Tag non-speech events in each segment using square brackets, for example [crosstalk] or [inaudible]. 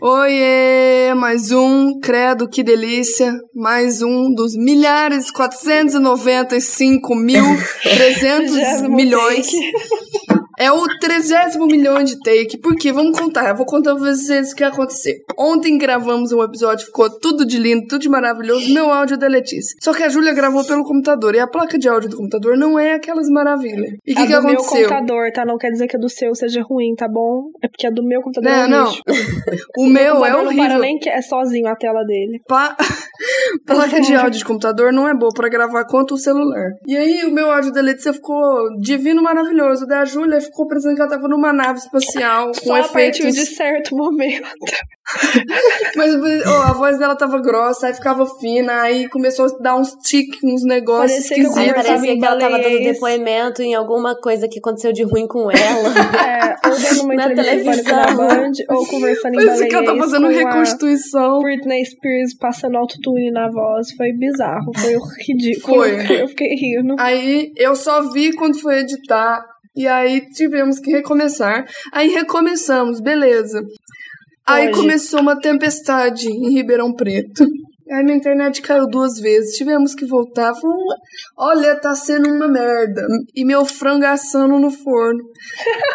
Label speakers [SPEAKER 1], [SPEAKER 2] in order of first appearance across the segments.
[SPEAKER 1] Oiê, mais um, credo, que delícia, mais um dos milhares, 495 mil, [laughs] 300 milhões. É o trigésimo milhão de take, porque vamos contar, eu vou contar pra vocês o que aconteceu. Ontem gravamos um episódio, ficou tudo de lindo, tudo de maravilhoso, meu áudio é da Letícia. Só que a Júlia gravou pelo computador, e a placa de áudio do computador não é aquelas maravilhas. E o que, que
[SPEAKER 2] do
[SPEAKER 1] aconteceu?
[SPEAKER 2] meu computador, tá? Não quer dizer que a do seu seja ruim, tá bom? É porque a do meu computador
[SPEAKER 1] Não,
[SPEAKER 2] é
[SPEAKER 1] não.
[SPEAKER 2] lixo. [laughs]
[SPEAKER 1] O meu é
[SPEAKER 2] computador Não para
[SPEAKER 1] horrível.
[SPEAKER 2] nem que é sozinho a tela dele.
[SPEAKER 1] Pa... [laughs] Placa de áudio de computador não é boa pra gravar quanto o celular. E aí o meu áudio da Letícia ficou divino, maravilhoso. Da Júlia ficou parecendo que ela tava numa nave espacial com
[SPEAKER 2] Só a partir
[SPEAKER 1] efeitos.
[SPEAKER 2] de certo momento. [laughs]
[SPEAKER 1] Mas ó, a voz dela tava grossa, aí ficava fina, aí começou a dar uns tiques, uns negócios
[SPEAKER 2] Parecia que
[SPEAKER 1] esquisitos.
[SPEAKER 2] Conversava
[SPEAKER 3] parecia que ela tava dando depoimento em alguma coisa que aconteceu de ruim com ela. [laughs]
[SPEAKER 2] É, ou dando uma
[SPEAKER 3] Na
[SPEAKER 2] entrevista na
[SPEAKER 3] televisão.
[SPEAKER 2] Band, ou conversando em
[SPEAKER 1] Parecia que ela tá
[SPEAKER 2] baleiês
[SPEAKER 1] fazendo reconstituição.
[SPEAKER 2] Britney Spears passando autotune na voz. Foi bizarro, foi [laughs] ridículo.
[SPEAKER 1] Foi.
[SPEAKER 2] Eu fiquei rindo.
[SPEAKER 1] Aí eu só vi quando foi editar. E aí tivemos que recomeçar. Aí recomeçamos, beleza. Aí
[SPEAKER 2] Hoje.
[SPEAKER 1] começou uma tempestade em Ribeirão Preto. Aí minha internet caiu duas vezes. Tivemos que voltar. Falou, Olha, tá sendo uma merda. E meu frango assando no forno.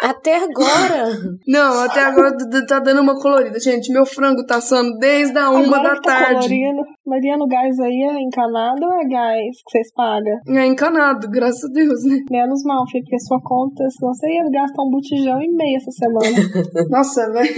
[SPEAKER 1] [laughs]
[SPEAKER 3] Até agora. [laughs]
[SPEAKER 1] Não, até agora tá dando uma colorida. Gente, meu frango tá assando desde a uma
[SPEAKER 2] Agora
[SPEAKER 1] da
[SPEAKER 2] que tá
[SPEAKER 1] tarde.
[SPEAKER 2] colorindo. Mariana, o gás aí é encanado ou é gás que vocês pagam?
[SPEAKER 1] É encanado, graças a Deus, né?
[SPEAKER 2] Menos mal, filho, porque sua conta, senão você ia gastar um botijão e meio essa semana. [laughs]
[SPEAKER 1] Nossa, velho.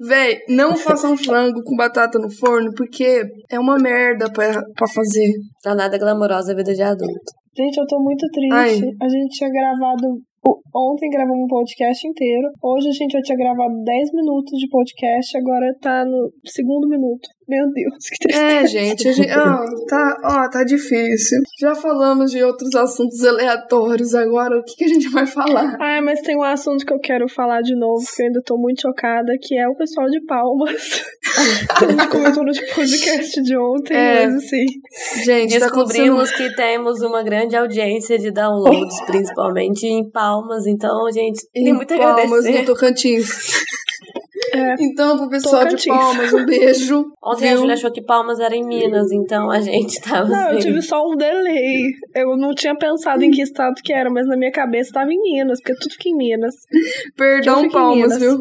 [SPEAKER 1] Véi, não façam frango com batata no forno, porque é uma merda pra, pra fazer.
[SPEAKER 3] Tá nada glamourosa a vida de adulto.
[SPEAKER 2] Gente, eu tô muito triste.
[SPEAKER 1] Ai.
[SPEAKER 2] A gente tinha gravado. O- Ontem gravamos um podcast inteiro. Hoje a gente já tinha gravado 10 minutos de podcast, agora tá no segundo minuto. Meu Deus, que tristeza.
[SPEAKER 1] É, gente, a gente ó, tá, ó, tá difícil. Já falamos de outros assuntos aleatórios, agora o que, que a gente vai falar?
[SPEAKER 2] Ah, mas tem um assunto que eu quero falar de novo, que eu ainda tô muito chocada, que é o pessoal de Palmas. a gente comentou no podcast de ontem,
[SPEAKER 1] É.
[SPEAKER 2] mas assim.
[SPEAKER 1] Gente, tá.
[SPEAKER 3] Descobrimos que temos uma grande audiência de downloads, principalmente em Palmas. Então, gente, tem
[SPEAKER 1] em
[SPEAKER 3] muito a
[SPEAKER 1] Palmas,
[SPEAKER 3] agradecer.
[SPEAKER 1] no Tocantins. [laughs]
[SPEAKER 2] É. [laughs]
[SPEAKER 1] Então, pro pessoal de. Palmas, um beijo. [laughs]
[SPEAKER 3] Ontem a
[SPEAKER 1] viu?
[SPEAKER 3] Júlia achou que Palmas era em Minas, então a gente tava
[SPEAKER 2] Não, eu
[SPEAKER 3] assim.
[SPEAKER 2] tive só um delay. Eu não tinha pensado em que estado que era, mas na minha cabeça tava em Minas, porque tudo fica em Minas. Eu [laughs]
[SPEAKER 1] Perdão, Palmas,
[SPEAKER 2] Minas.
[SPEAKER 1] viu?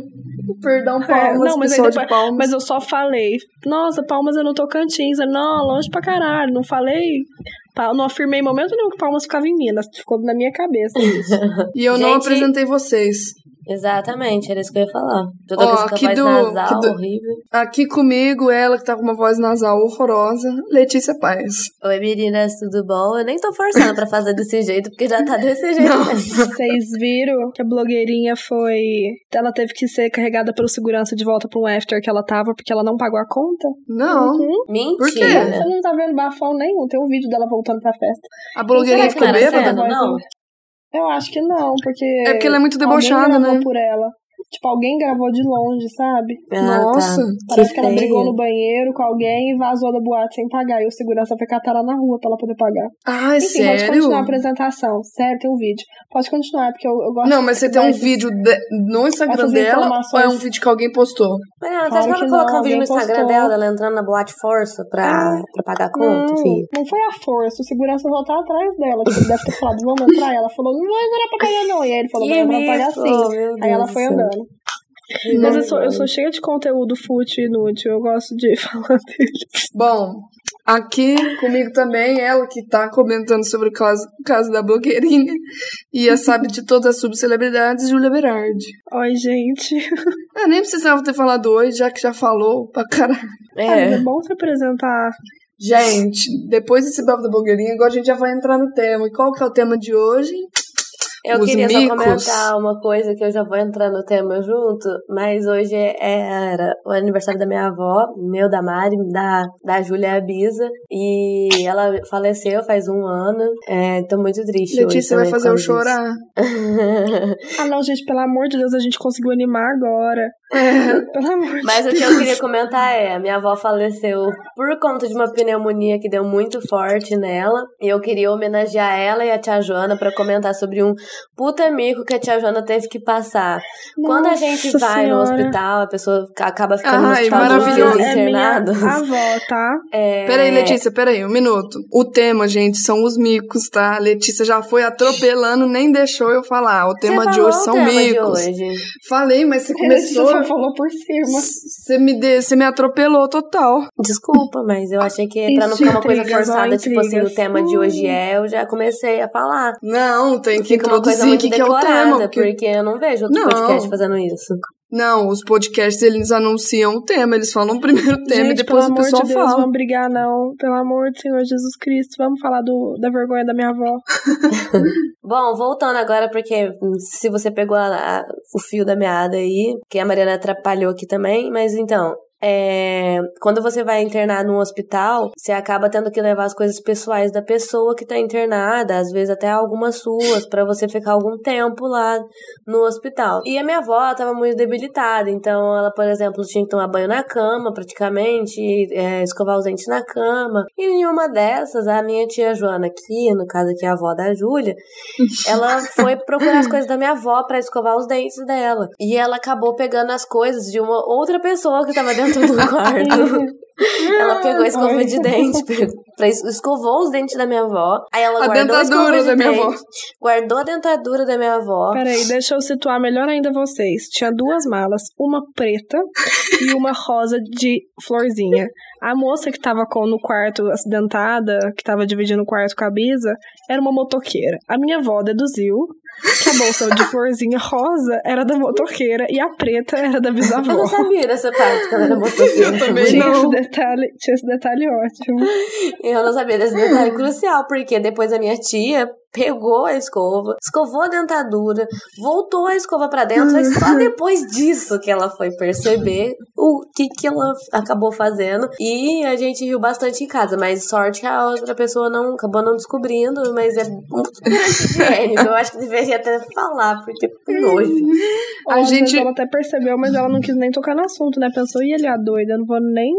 [SPEAKER 1] Perdão,
[SPEAKER 2] É,
[SPEAKER 1] Palmas,
[SPEAKER 2] não, mas
[SPEAKER 1] pessoal
[SPEAKER 2] depois-
[SPEAKER 1] de Palmas.
[SPEAKER 2] Mas eu só falei, nossa, Palmas é no Tocantins. Eu, Não, longe pra caralho. Não falei. Não afirmei em momento nenhum que Palmas ficava em Minas. Ficou na minha cabeça isso.
[SPEAKER 1] E eu não
[SPEAKER 3] Gente,
[SPEAKER 1] apresentei vocês.
[SPEAKER 3] Exatamente, era isso que eu ia falar. Toda
[SPEAKER 1] Ó,
[SPEAKER 3] vez com a
[SPEAKER 1] aqui
[SPEAKER 3] voz
[SPEAKER 1] do-
[SPEAKER 3] nasal,
[SPEAKER 1] do-
[SPEAKER 3] horrível.
[SPEAKER 1] Aqui comigo, ela que tá com uma voz nasal horrorosa, Letícia Paes.
[SPEAKER 3] Oi, meninas, tudo bom? Eu nem tô forçando pra fazer desse jeito, porque já tá desse jeito. [laughs]
[SPEAKER 2] Vocês viram que a blogueirinha foi. Ela teve que ser carregada pelo segurança de volta pra um after que ela tava porque ela não pagou a conta?
[SPEAKER 1] Não,
[SPEAKER 2] Uhum.
[SPEAKER 1] Por quê?
[SPEAKER 3] Mentira.
[SPEAKER 2] Você não tá vendo bafão nenhum. Tem um vídeo dela voltando pra festa.
[SPEAKER 1] a blogueirinha
[SPEAKER 3] que
[SPEAKER 1] ficou bêbada?
[SPEAKER 3] não?
[SPEAKER 2] Eu acho que não, porque.
[SPEAKER 1] É porque ela é muito debochada, né?
[SPEAKER 2] por ela. Tipo, alguém gravou de longe, sabe?
[SPEAKER 3] Ah,
[SPEAKER 1] Nossa,
[SPEAKER 3] tá.
[SPEAKER 2] Parece que, ela
[SPEAKER 3] feio.
[SPEAKER 2] brigou no banheiro com alguém e vazou da boate sem pagar. E o segurança foi catar ela na rua pra ela poder pagar.
[SPEAKER 1] Ai,
[SPEAKER 2] Enfim, pode
[SPEAKER 1] sério?
[SPEAKER 2] continuar a apresentação. Sério, tem um vídeo. Pode continuar, porque eu, eu gosto
[SPEAKER 1] Não, mas você tem um vídeo de- no Instagram dela ou é um vídeo que alguém postou?
[SPEAKER 3] Mariana, você
[SPEAKER 2] Claro
[SPEAKER 3] acha que ela
[SPEAKER 2] que não,
[SPEAKER 3] um vídeo no Instagram
[SPEAKER 2] postou.
[SPEAKER 3] dela, ela entrando na boate força pra, pra pagar a conta,
[SPEAKER 2] Não,
[SPEAKER 3] filho?
[SPEAKER 2] não foi a força. O segurança voltar atrás dela. Tipo, ele deve ter falado, vamos entrar. E ela falou, não vai entrar pra pagar não. E aí ele falou, vai entrar pra pagar sim.
[SPEAKER 3] Meu
[SPEAKER 2] Aí ela foi andando. Mas eu sou, eu sou cheia de conteúdo fútil e inútil. Eu gosto de [laughs] falar deles.
[SPEAKER 1] Bom, aqui comigo também, ela que tá comentando sobre o caso, caso da blogueirinha e a sabe de todas as subcelebridades, Júlia Berardi.
[SPEAKER 2] Oi, gente.
[SPEAKER 1] Eu nem precisava ter falado hoje, já que já falou pra caralho.
[SPEAKER 2] Mas é
[SPEAKER 3] É.
[SPEAKER 2] bom se apresentar.
[SPEAKER 1] Gente, depois desse bafo da blogueirinha, agora a gente já vai entrar no tema. E qual que é o tema de hoje?
[SPEAKER 3] Eu
[SPEAKER 1] Os
[SPEAKER 3] queria
[SPEAKER 1] micos.
[SPEAKER 3] só comentar uma coisa que eu já vou entrar no tema junto, mas hoje é- era o aniversário da minha avó, meu, da Mari, da, da Júlia Abisa, e ela faleceu faz um ano. É, tô muito triste.
[SPEAKER 1] Letícia vai fazer eu chorar. [laughs]
[SPEAKER 2] Ah, não, gente, pelo amor de Deus, a gente conseguiu animar agora. [laughs]
[SPEAKER 1] É.
[SPEAKER 3] Mas o que eu queria comentar é, a minha avó faleceu por conta de uma pneumonia que deu muito forte nela. E eu queria homenagear ela e a tia Joana para comentar sobre um puta mico que a tia Joana teve que passar. Nossa Quando a gente vai senhora. no hospital, a pessoa acaba ficando Ai, no hospital de internado.
[SPEAKER 2] É avó, tá?
[SPEAKER 1] É... Peraí, Letícia, peraí, um minuto. O tema, gente, são os micos, tá? A Letícia já foi atropelando, nem deixou eu falar. O tema
[SPEAKER 3] você
[SPEAKER 1] de hoje são micos. Falei, mas você começou.
[SPEAKER 2] Você falou por cima.
[SPEAKER 1] Você me, de... você me atropelou total.
[SPEAKER 3] Desculpa, mas eu achei que pra não ficar uma coisa forçada, tipo assim, o tema de hoje é, eu já comecei a falar.
[SPEAKER 1] Não, tem que introduzir o que, que é o tema.
[SPEAKER 3] Porque... porque eu não vejo outro não. podcast fazendo isso.
[SPEAKER 1] Não, os podcasts eles anunciam o tema, eles falam primeiro [laughs] o tema
[SPEAKER 2] Gente,
[SPEAKER 1] e depois o pessoal
[SPEAKER 2] de
[SPEAKER 1] Deus, fala.
[SPEAKER 2] Vamos brigar não, pelo amor do Senhor Jesus Cristo, vamos falar do, da vergonha da minha avó. [laughs]
[SPEAKER 3] Bom, voltando agora, porque se você pegou a, a, o fio da meada aí, que a Mariana atrapalhou aqui também, mas então, é, quando você vai internar num hospital, você acaba tendo que levar as coisas pessoais da pessoa que tá internada, às vezes até algumas suas, para você ficar algum tempo lá no hospital. E a minha avó tava muito debilitada, então ela, por exemplo, tinha que tomar banho na cama, praticamente, é, escovar os dentes na cama. E em uma dessas, a minha tia Joana, aqui, no caso aqui a avó da Júlia, [laughs] ela foi procurar as coisas da minha avó para escovar os dentes dela. E ela acabou pegando as coisas de uma outra pessoa que tava dentro dentro do quarto. Ela pegou a escova de dente, [laughs] escovou os dentes da minha avó. Aí ela a guardou a escova de da minha avó. guardou a dentadura da minha avó.
[SPEAKER 2] Peraí, deixa eu situar melhor ainda vocês. Tinha duas malas, uma preta [laughs] e uma rosa de florzinha. A moça que tava com, no quarto acidentada, que tava dividindo o quarto com a Bisa, era uma motoqueira. A minha avó deduziu que a bolsa de florzinha rosa era da motoqueira e a preta era da bisavó.
[SPEAKER 3] Eu não sabia dessa parte que ela era [laughs] motoqueira.
[SPEAKER 1] Eu também
[SPEAKER 2] não. Esse detalhe, tinha esse detalhe ótimo. [laughs]
[SPEAKER 3] Eu não sabia desse detalhe crucial, porque depois a minha tia pegou a escova, escovou a dentadura, voltou a escova para dentro, e só depois disso que ela foi perceber o que que ela acabou fazendo. E a gente riu bastante em casa, mas sorte que a outra pessoa não acabou não descobrindo, mas é muito higiênico. Eu acho que deveria até falar, porque que nojo.
[SPEAKER 2] A gente ela até percebeu, mas ela não quis nem tocar no assunto, né? Pensou, e ele é doida, eu não vou nem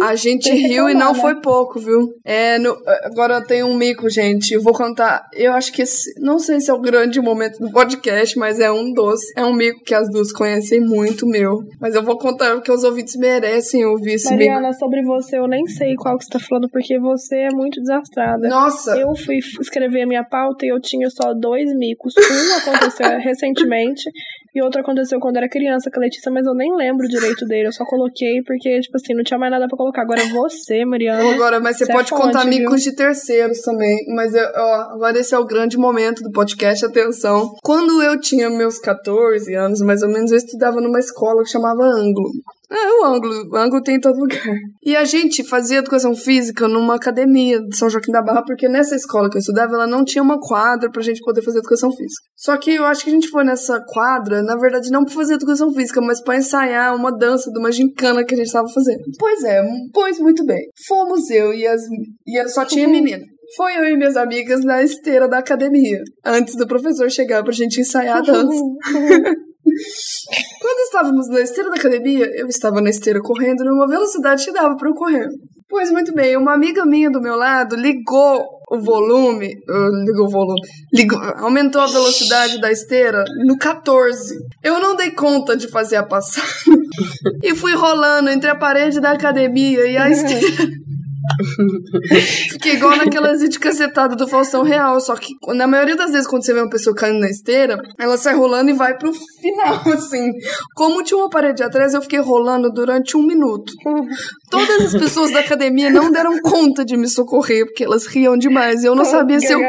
[SPEAKER 1] a gente riu e não né? foi pouco, viu? É, no, agora tem um mico, gente. Eu vou contar. Eu acho que esse. Não sei se é o grande momento do podcast, mas é um dos. É um mico que as duas conhecem muito meu. Mas eu vou contar porque os ouvintes merecem ouvir esse
[SPEAKER 2] Mariana,
[SPEAKER 1] mico.
[SPEAKER 2] sobre você, eu nem sei qual que você tá falando, porque você é muito desastrada.
[SPEAKER 1] Nossa!
[SPEAKER 2] Eu fui escrever a minha pauta e eu tinha só dois micos. Um aconteceu [laughs] recentemente e outro aconteceu quando era criança com a Letícia, mas eu nem lembro direito dele. Eu só coloquei porque, tipo assim, não tinha mais nada pra colocar. Agora você, Mariana.
[SPEAKER 1] Agora, mas você, você é pode é fonte, contar viu? micos de terceiros também. Mas ó, agora esse é o grande momento do podcast, atenção. Quando eu tinha meus 14 anos, mais ou menos, eu estudava numa escola que chamava Anglo. É, o ângulo. O ângulo tem em todo lugar. E a gente fazia educação física numa academia de São Joaquim da Barra, porque nessa escola que eu estudava, ela não tinha uma quadra pra gente poder fazer educação física. Só que eu acho que a gente foi nessa quadra, na verdade, não pra fazer educação física, mas pra ensaiar uma dança de uma gincana que a gente tava fazendo. Pois é, pois muito bem. Fomos eu e as. E só tinha menina. Foi eu e minhas amigas na esteira da academia, antes do professor chegar pra gente ensaiar a dança. [laughs] Quando estávamos na esteira da academia, eu estava na esteira correndo numa velocidade que dava para eu correr. Pois muito bem, uma amiga minha do meu lado ligou o volume, uh, ligou o volume, ligou, aumentou a velocidade da esteira no 14. Eu não dei conta de fazer a passagem [laughs] e fui rolando entre a parede da academia e a [laughs] esteira. [laughs] Fiquei igual naquelas de cacetada do Faustão Real, só que na maioria das vezes quando você vê uma pessoa caindo na esteira, ela sai rolando e vai pro final, [laughs] assim. Como tinha uma parede atrás, eu fiquei rolando durante um minuto. Todas as pessoas da academia não deram conta de me socorrer, porque elas riam demais. Eu não sabia se eu.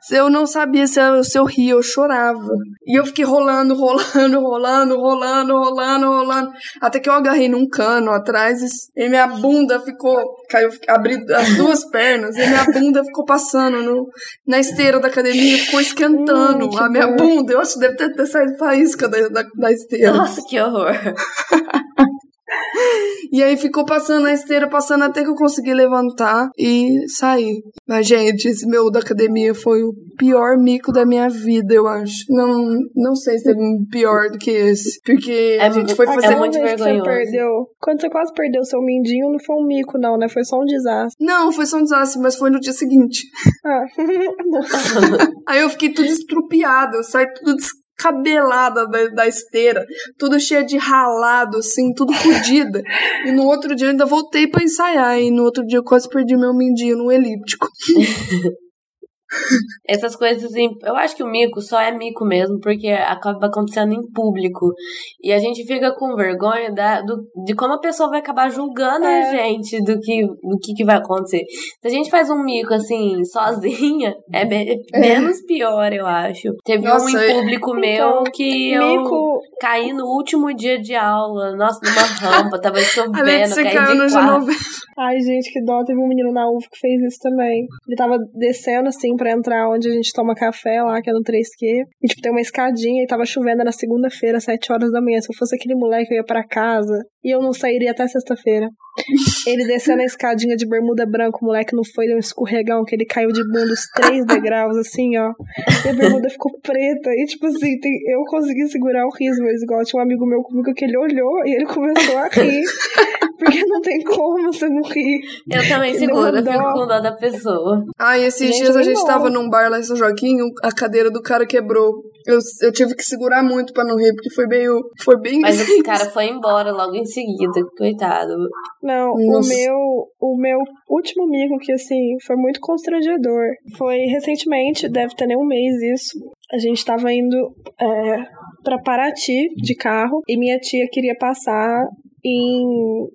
[SPEAKER 1] Se eu não sabia se eu, se eu ria, eu chorava. E eu fiquei rolando, rolando, rolando, rolando, rolando, rolando. Até que eu agarrei num cano atrás e minha bunda ficou. Caiu, abri as duas pernas e minha bunda ficou passando no, na esteira da academia, ficou esquentando hum, a minha bunda. Eu acho que deve ter, ter saído faísca da, da, da esteira.
[SPEAKER 3] Nossa, que horror! [laughs]
[SPEAKER 1] E aí ficou passando a esteira, passando até que eu consegui levantar e sair. Mas, gente, esse meu da academia foi o pior mico da minha vida, eu acho. Não, não sei se teve um pior do que esse. Porque
[SPEAKER 3] É
[SPEAKER 1] a gente foi
[SPEAKER 3] mu-
[SPEAKER 1] fazer.
[SPEAKER 3] é muito vergonhoso.
[SPEAKER 2] Você perdeu, quando você quase perdeu seu mindinho, não foi um mico, não, né? Foi só um desastre.
[SPEAKER 1] Não, foi só um desastre, mas foi no dia seguinte.
[SPEAKER 2] Ah. [laughs]
[SPEAKER 1] Aí eu fiquei tudo estrupiada, eu saí tudo descabelada da, da esteira, tudo cheia de ralado, assim, tudo fodida. E no outro dia eu ainda voltei pra ensaiar, e no outro dia eu quase perdi meu mindinho no elíptico. [laughs]
[SPEAKER 3] Essas coisas, em- eu acho que o mico só é mico mesmo, porque acaba acontecendo em público. E a gente fica com vergonha da, do, de como a pessoa vai acabar julgando a
[SPEAKER 2] É.
[SPEAKER 3] gente do que, do que, que vai acontecer. Se a gente faz um mico assim, sozinha, é me- menos pior, eu acho. Teve um
[SPEAKER 1] Nossa,
[SPEAKER 3] em
[SPEAKER 1] é-
[SPEAKER 3] público meu
[SPEAKER 2] Então,
[SPEAKER 3] que eu
[SPEAKER 2] Mico,
[SPEAKER 3] caí no último dia de aula, nossa, numa rampa, tava
[SPEAKER 1] A [laughs]
[SPEAKER 3] chovendo, caí de quatro.
[SPEAKER 2] Ai, gente, que dó. Teve um menino na UF que fez isso também. Ele tava descendo, assim, pra entrar onde a gente toma café lá, que é no 3Q. E, tipo, tem uma escadinha e tava chovendo na segunda-feira, às 7 horas da manhã. Se eu fosse aquele moleque, eu ia pra casa. E eu não sairia até sexta-feira. [laughs] Ele descendo a escadinha de bermuda branca, o moleque não foi, deu um escorregão, que ele caiu de bunda os três degraus, assim, ó. E a bermuda ficou preta. E, tipo assim, tem- eu consegui segurar o riso, mas igual tinha um amigo meu comigo que ele olhou e ele começou a rir. Porque não tem como você não rir.
[SPEAKER 3] Eu também seguro, eu
[SPEAKER 2] dó.
[SPEAKER 3] fico com dó da pessoa.
[SPEAKER 1] Ah, e esses
[SPEAKER 2] Gente,
[SPEAKER 1] dias a gente
[SPEAKER 2] não.
[SPEAKER 1] tava num bar lá em São Joaquim, a cadeira do cara quebrou. Eu, eu tive que segurar muito pra não rir, porque foi meio. Foi bem.
[SPEAKER 3] Mas o cara foi embora logo em seguida, coitado.
[SPEAKER 2] Não,
[SPEAKER 1] Nossa.
[SPEAKER 2] o meu, o meu último mico que assim foi muito constrangedor. Foi recentemente, deve ter nem um mês isso. A gente tava indo é, para Paraty de carro e minha tia queria passar em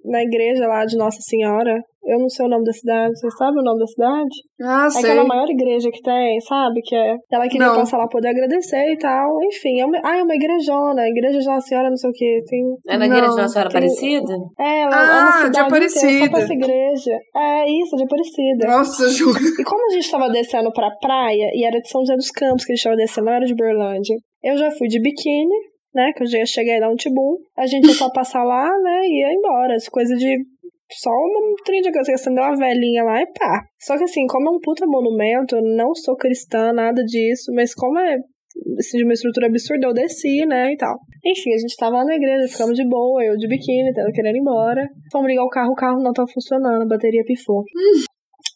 [SPEAKER 2] na igreja lá de Nossa Senhora. Eu não sei o nome da cidade. Você sabe o nome da cidade?
[SPEAKER 1] Ah,
[SPEAKER 2] É
[SPEAKER 1] sei.
[SPEAKER 2] aquela maior igreja que tem, sabe? Que é. Ela queria
[SPEAKER 1] Não.
[SPEAKER 2] passar lá poder agradecer e tal. Enfim, é uma, ah, é uma igrejona. Igreja de Nossa Senhora, não sei o que. Tem
[SPEAKER 3] É na igreja de Nossa Senhora
[SPEAKER 2] tem-
[SPEAKER 3] Aparecida?
[SPEAKER 2] é, ela
[SPEAKER 1] Ah,
[SPEAKER 2] é uma
[SPEAKER 1] de
[SPEAKER 2] cidade inteira só
[SPEAKER 1] Aparecida.
[SPEAKER 2] pra essa igreja. É isso, de Aparecida.
[SPEAKER 1] Nossa, [laughs] juro.
[SPEAKER 2] E como a gente tava descendo pra praia, e era de São José dos Campos que a gente tava descendo, não era de Berlândia. Eu já fui de biquíni, né, que eu já e dar um tibum. A gente ia só passar lá, né, e ia embora. As coisas de... Só um trem de coisa, acendeu uma velhinha lá e pá. Só que assim, como é um puta monumento, eu não sou cristã, nada disso, mas como é assim, de uma estrutura absurda, eu desci, né, e tal. Enfim, a gente tava lá na igreja, ficamos de boa, eu de biquíni, tava querendo ir embora. Fomos ligar o carro, o carro não tava funcionando, a bateria pifou.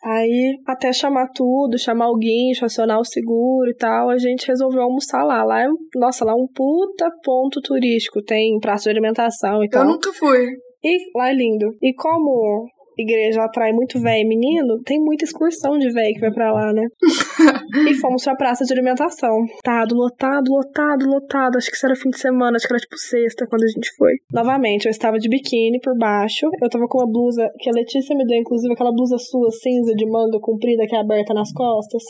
[SPEAKER 2] Aí, até chamar tudo, chamar guincho, acionar o seguro e tal, a gente resolveu almoçar lá. Lá é, nossa, lá é um puta ponto turístico, tem praça de alimentação e
[SPEAKER 1] Eu
[SPEAKER 2] tal.
[SPEAKER 1] nunca fui.
[SPEAKER 2] E lá é lindo. E como igreja atrai muito véio e menino, tem muita excursão de véio que vai pra lá, né? [laughs] e fomos pra praça de alimentação. Tado, lotado, lotado, lotado. Acho que isso era fim de semana, acho que era tipo sexta quando a gente foi. Novamente, eu estava de biquíni por baixo. Eu tava com uma blusa que a Letícia me deu, inclusive, aquela blusa sua cinza de manga comprida que é aberta nas costas.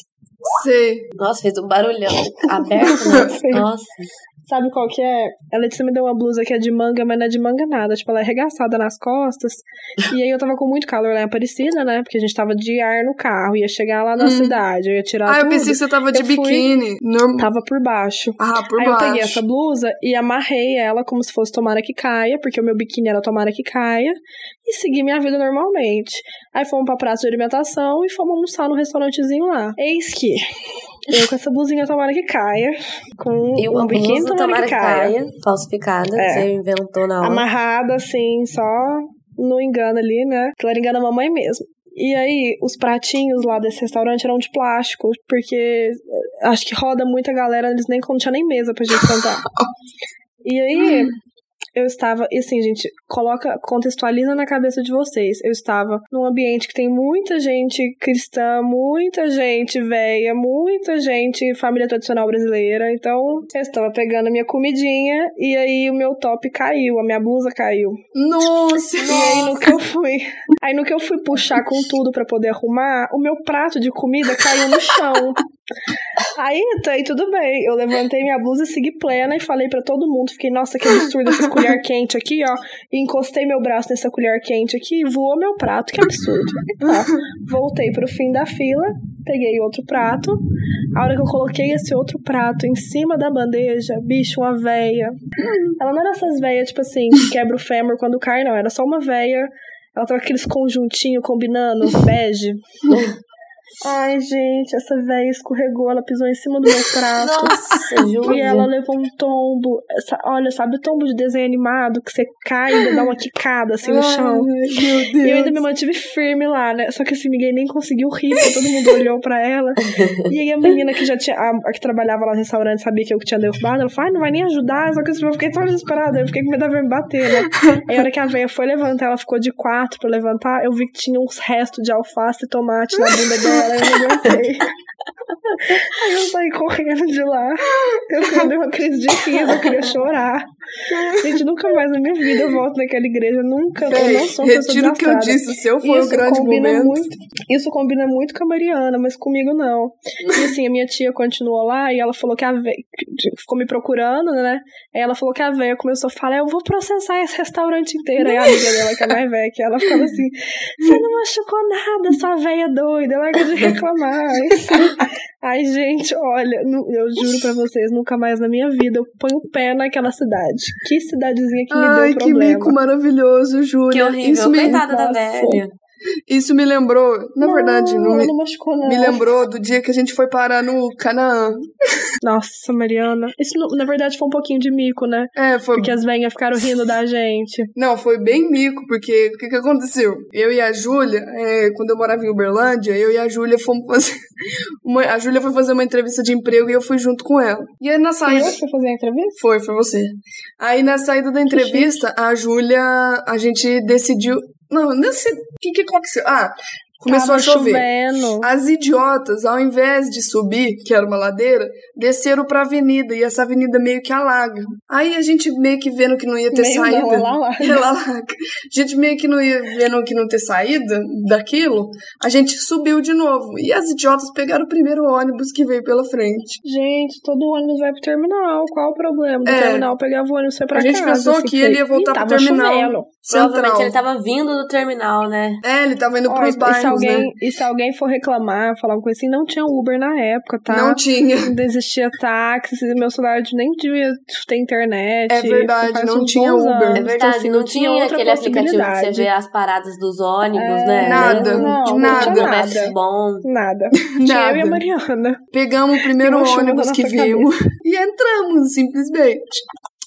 [SPEAKER 1] Sei.
[SPEAKER 3] Nossa, fez um barulhão [laughs] aberto, né?
[SPEAKER 2] Sim.
[SPEAKER 3] Nossa.
[SPEAKER 2] Sabe qual que é? A Letícia me deu uma blusa que é de manga, mas não é de manga nada. Tipo, ela é arregaçada nas costas. E aí eu tava com muito calor lá em Aparecida, né? Porque a gente tava de ar no carro. Ia chegar lá na
[SPEAKER 1] Hum.
[SPEAKER 2] cidade. Eu ia tirar
[SPEAKER 1] Ah, eu
[SPEAKER 2] tudo.
[SPEAKER 1] pensei que você tava de
[SPEAKER 2] Eu fui-
[SPEAKER 1] biquíni. Normal.
[SPEAKER 2] Tava por baixo.
[SPEAKER 1] Ah, por
[SPEAKER 2] aí eu peguei
[SPEAKER 1] baixo.
[SPEAKER 2] essa blusa e amarrei ela como se fosse tomara que caia, porque o meu biquíni era tomara que caia, e segui minha vida normalmente. Aí fomos pra praça de alimentação e fomos almoçar no restaurantezinho lá. Eis que [laughs] eu com essa blusinha tomara que caia, com um biquíni tomara
[SPEAKER 3] tomara
[SPEAKER 2] que caia,
[SPEAKER 3] caia, falsificada, que
[SPEAKER 2] É.
[SPEAKER 3] você inventou na hora.
[SPEAKER 2] amarrada assim, só no engano ali, né? Que ela engana a mamãe mesmo. E aí, os pratinhos lá desse restaurante eram de plástico, porque eh, acho que roda muita galera, eles nem tinha nem mesa pra gente sentar. [laughs] E aí, eu estava, e assim, gente, coloca, contextualiza na cabeça de vocês. Eu estava num ambiente que tem muita gente cristã, muita gente velha, muita gente família tradicional brasileira. Então, eu estava pegando a minha comidinha e aí o meu top caiu, a minha blusa caiu.
[SPEAKER 1] Nossa!
[SPEAKER 2] E aí, no que eu fui. Aí no que eu fui puxar com tudo para poder arrumar, o meu prato de comida caiu no chão. Aí, tá aí tudo bem. Eu levantei minha blusa, segui plena e falei para todo mundo. Fiquei, nossa, que absurdo essa colher quente aqui, ó. E encostei meu braço nessa colher quente aqui e voou meu prato, que absurdo. Tá. Voltei pro fim da fila, peguei outro prato. A hora que eu coloquei esse outro prato em cima da bandeja, bicho, uma véia. Ela não era essas veias, tipo assim, que quebra o fêmur quando cai, não. Era só uma véia. Ela tava aqueles conjuntinhos combinando, bege. Ai, gente, essa véia escorregou, ela pisou em cima do meu prato. [laughs]
[SPEAKER 3] Nossa.
[SPEAKER 2] E ela levou um tombo. Essa, olha, sabe o tombo de desenho animado que você cai e dá uma quicada assim no chão?
[SPEAKER 1] Ai, meu Deus.
[SPEAKER 2] E eu ainda me mantive firme lá, né? Só que assim, ninguém nem conseguiu rir, porque todo mundo olhou pra ela. E aí a menina que já tinha. A, a que trabalhava lá no restaurante sabia que eu que tinha derrubado. Ela falou, ai, não vai nem ajudar. Só que eu fiquei tão desesperada. Eu fiquei com medo da me bater, né? Aí a hora que a véia foi levantar, ela ficou de quatro pra levantar. Eu vi que tinha uns restos de alface e tomate na bunda dela. Eu não aguentei. [laughs] Aí eu saí correndo de lá. Eu dei uma crise de riso, eu queria chorar. Gente, nunca mais na minha vida eu volto naquela igreja. Nunca. eu
[SPEAKER 1] Véi,
[SPEAKER 2] não sou uma
[SPEAKER 1] retiro o que eu disse, o seu foi o
[SPEAKER 2] Isso
[SPEAKER 1] grande
[SPEAKER 2] combina
[SPEAKER 1] momento.
[SPEAKER 2] muito. Isso combina muito com a Mariana, mas comigo não. E assim, a minha tia continuou lá e ela falou que a véia. Ficou me procurando, né? Aí ela falou que a véia começou a falar: Eu vou processar esse restaurante inteiro. Aí a amiga dela, que é mais velha, que ela ficava assim: Você não machucou nada, sua véia doida. Larga de reclamar. [laughs] Ai, gente, olha, eu juro pra vocês, nunca mais na minha vida eu ponho o pé naquela cidade. Que cidadezinha que me
[SPEAKER 1] Ai,
[SPEAKER 2] deu
[SPEAKER 1] que
[SPEAKER 2] problema.
[SPEAKER 1] mico maravilhoso, Júlia.
[SPEAKER 3] Que horrível.
[SPEAKER 1] Isso me,
[SPEAKER 3] Coitada da velha.
[SPEAKER 1] Isso me lembrou, na verdade, não me,
[SPEAKER 2] não machucou, não.
[SPEAKER 1] me lembrou do dia que a gente foi parar no Canaã.
[SPEAKER 2] Nossa, Mariana. Isso, não- na verdade, foi um pouquinho de mico, né?
[SPEAKER 1] É, foi.
[SPEAKER 2] Porque as venhas ficaram rindo da gente.
[SPEAKER 1] Não, foi bem mico, porque o que, que aconteceu? Eu e a Júlia, é, quando eu morava em Uberlândia, eu e a Júlia fomos fazer. [laughs] Uma, a Júlia foi fazer uma entrevista de emprego e eu fui junto com ela. E aí na
[SPEAKER 2] Foi
[SPEAKER 1] saída.
[SPEAKER 2] eu que fui fazer a entrevista?
[SPEAKER 1] Foi, foi você. Aí na saída da entrevista, a Júlia, a gente decidiu. Não, nesse. O que, que aconteceu? Ah, começou
[SPEAKER 2] Tava
[SPEAKER 1] a chover.
[SPEAKER 2] chovendo.
[SPEAKER 1] As idiotas, ao invés de subir, que era uma ladeira, desceram pra avenida e essa avenida meio que alaga. Aí a gente meio que vendo que não ia ter
[SPEAKER 2] Meio não,
[SPEAKER 1] saída.
[SPEAKER 2] ela alaga.
[SPEAKER 1] Ela alaga. A gente meio que não ia vendo que não ter saída daquilo, a gente subiu de novo. E as idiotas pegaram o primeiro ônibus que veio pela frente.
[SPEAKER 2] Gente, todo ônibus vai pro terminal. Qual o problema? Do
[SPEAKER 1] É.
[SPEAKER 2] terminal pegava o ônibus e foi pra
[SPEAKER 1] A gente
[SPEAKER 2] casa.
[SPEAKER 1] pensou
[SPEAKER 2] assim,
[SPEAKER 1] que ele ia voltar
[SPEAKER 2] Ih,
[SPEAKER 1] pro terminal.
[SPEAKER 2] chovendo.
[SPEAKER 1] Central.
[SPEAKER 3] Provavelmente ele tava vindo do terminal, né?
[SPEAKER 1] É, ele tava indo
[SPEAKER 2] Ó,
[SPEAKER 1] pros bairros,
[SPEAKER 2] alguém,
[SPEAKER 1] né?
[SPEAKER 2] e se alguém for reclamar, falar uma coisa assim, não tinha Uber na época, tá?
[SPEAKER 1] Não tinha.
[SPEAKER 2] Não existia táxi, meu celular nem devia ter internet.
[SPEAKER 1] É verdade, não tinha Uber.
[SPEAKER 2] anos.
[SPEAKER 3] É
[SPEAKER 2] Então,
[SPEAKER 3] verdade,
[SPEAKER 2] assim,
[SPEAKER 3] não tinha
[SPEAKER 2] outra
[SPEAKER 3] aquele aplicativo que você vê as paradas dos ônibus,
[SPEAKER 2] É,
[SPEAKER 3] né?
[SPEAKER 1] Nada,
[SPEAKER 2] não,
[SPEAKER 3] um
[SPEAKER 1] nada.
[SPEAKER 3] Google
[SPEAKER 2] nada.
[SPEAKER 3] Bom.
[SPEAKER 2] Nada. [laughs] Tinha eu e a
[SPEAKER 1] Nada.
[SPEAKER 2] Mariana.
[SPEAKER 1] Pegamos o primeiro ônibus que vimos [laughs] e entramos, simplesmente.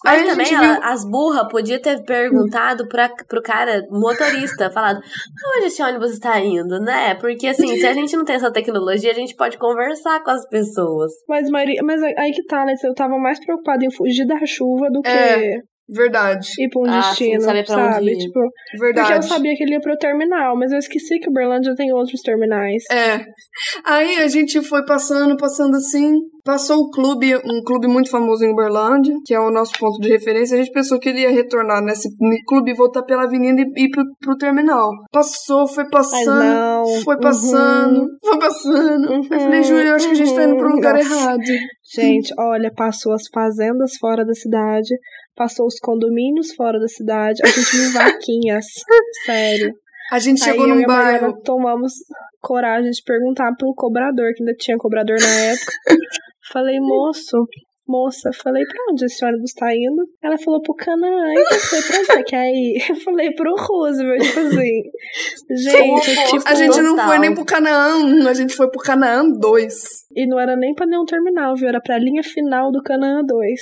[SPEAKER 1] Aí
[SPEAKER 3] Mas
[SPEAKER 1] a
[SPEAKER 3] também ela-
[SPEAKER 1] viu.
[SPEAKER 3] as burras podiam ter perguntado pra, pro cara, motorista, falado, pra onde esse ônibus está indo, né? Porque assim, se a gente não tem essa tecnologia, a gente pode conversar com as pessoas.
[SPEAKER 2] Mas, Maria, mas aí que tá, né? Eu tava mais preocupada em fugir da chuva do que
[SPEAKER 1] É, Verdade,
[SPEAKER 2] ir pra um
[SPEAKER 3] Ah, sim,
[SPEAKER 2] destino,
[SPEAKER 3] saber pra onde
[SPEAKER 2] sabe?
[SPEAKER 3] ir.
[SPEAKER 2] Tipo, porque eu
[SPEAKER 1] verdade.
[SPEAKER 2] sabia que ele ia pro terminal, mas eu esqueci que o Berlândia tem outros terminais.
[SPEAKER 1] É. Aí a gente foi passando, passando assim. Passou o clube, um clube muito famoso em Uberlândia, que é o nosso ponto de referência. A gente pensou que ele ia retornar nesse clube e voltar pela avenida e ir pro, pro terminal. Passou, foi passando,
[SPEAKER 2] não.
[SPEAKER 1] foi
[SPEAKER 2] Uhum.
[SPEAKER 1] passando, foi passando. Eu falei,
[SPEAKER 2] Uhum,
[SPEAKER 1] Júlia, eu acho que a gente tá indo pro
[SPEAKER 2] uhum.
[SPEAKER 1] lugar
[SPEAKER 2] Nossa.
[SPEAKER 1] errado.
[SPEAKER 2] Gente, olha, passou as fazendas fora da cidade, passou os condomínios fora da cidade, a gente viu vaquinhas. [laughs] Sério.
[SPEAKER 1] A gente
[SPEAKER 2] Aí
[SPEAKER 1] chegou num bairro.
[SPEAKER 2] tomamos coragem de perguntar pelo cobrador, que ainda tinha cobrador na época. [laughs] falei, moço, moça, falei, pra onde esse ônibus tá indo? Ela falou pro Canaã, e você, pra onde quer ir? [laughs] Eu falei, pro Roosevelt, tipo assim. [laughs] Gente, tipo,
[SPEAKER 1] A gente não
[SPEAKER 3] Total.
[SPEAKER 1] foi nem pro Canaã 1, a gente foi pro Canaã 2.
[SPEAKER 2] e não era nem pra nenhum terminal, viu? Era pra linha final do Canaã 2.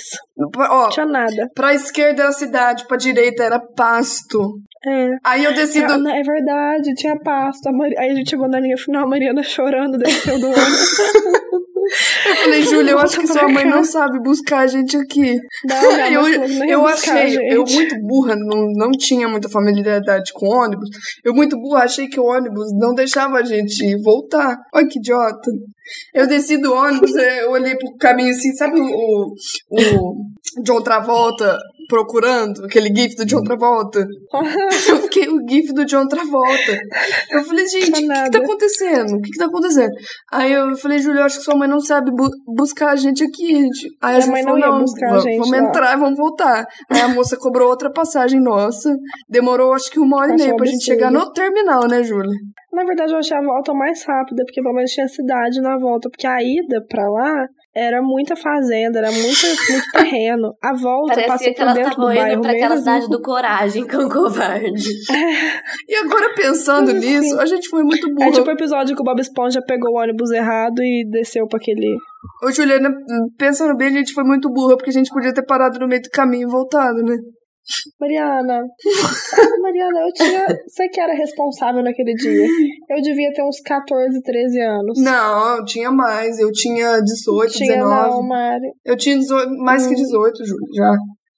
[SPEAKER 1] Ó,
[SPEAKER 2] Não tinha nada.
[SPEAKER 1] pra esquerda era cidade, pra direita era pasto.
[SPEAKER 2] É.
[SPEAKER 1] Aí eu desci do,
[SPEAKER 2] É, é verdade, tinha pasto. A Mari- Aí a gente chegou na linha final, a Mariana chorando, desceu do ônibus. [laughs]
[SPEAKER 1] Eu falei, [laughs] Júlia, eu acho que
[SPEAKER 2] Volta
[SPEAKER 1] sua mãe não sabe buscar a gente aqui.
[SPEAKER 2] Não, [laughs]
[SPEAKER 1] eu
[SPEAKER 2] não
[SPEAKER 1] eu
[SPEAKER 2] a
[SPEAKER 1] achei, eu muito burra, não, não tinha muita familiaridade com ônibus. Eu muito burra, achei que o ônibus não deixava a gente voltar. Olha que idiota. Eu desci do ônibus, [laughs] eu olhei pro caminho assim, sabe o, o, o John Travolta procurando aquele gif do John Travolta. [laughs] eu fiquei o gif do John Travolta. Eu falei, gente, o que, que tá acontecendo? O que, que tá acontecendo? Aí eu falei, Júlia, acho que sua mãe não sabe bu buscar a gente aqui. Gente. Aí a gente
[SPEAKER 2] mãe
[SPEAKER 1] falou,
[SPEAKER 2] não
[SPEAKER 1] não,
[SPEAKER 2] buscar a
[SPEAKER 1] vamos,
[SPEAKER 2] gente
[SPEAKER 1] vamos entrar e vamos voltar. Aí a moça cobrou outra passagem nossa. Demorou acho que uma hora e
[SPEAKER 2] Achei
[SPEAKER 1] meia pra gente chegar no terminal, né, Júlia?
[SPEAKER 2] Na verdade, eu achei a volta mais rápida, porque pelo menos tinha cidade na volta. Porque a ida pra lá era muita fazenda, era muito, muito terreno. A volta
[SPEAKER 3] Parecia
[SPEAKER 2] passou
[SPEAKER 3] que
[SPEAKER 2] por
[SPEAKER 3] elas
[SPEAKER 2] dentro do
[SPEAKER 3] indo
[SPEAKER 2] bairro
[SPEAKER 3] pra aquela cidade do Coragem [laughs] com covarde.
[SPEAKER 1] E agora pensando nisso, a gente foi muito burra.
[SPEAKER 2] É tipo o episódio que o Bob Esponja pegou o ônibus errado e desceu pra aquele.
[SPEAKER 1] Ô, Juliana, pensando bem, a gente foi muito burra, porque a gente podia ter parado no meio do caminho e voltado, né?
[SPEAKER 2] Mariana. [laughs] Mariana, eu tinha. Você que era responsável naquele dia. Eu devia ter uns 14, 13 anos.
[SPEAKER 1] Não, eu tinha mais. Eu tinha 18,
[SPEAKER 2] tinha
[SPEAKER 1] 19.
[SPEAKER 2] não, Mari.
[SPEAKER 1] Eu tinha 18, mais que
[SPEAKER 2] Hum.
[SPEAKER 1] 18, Júlia, já.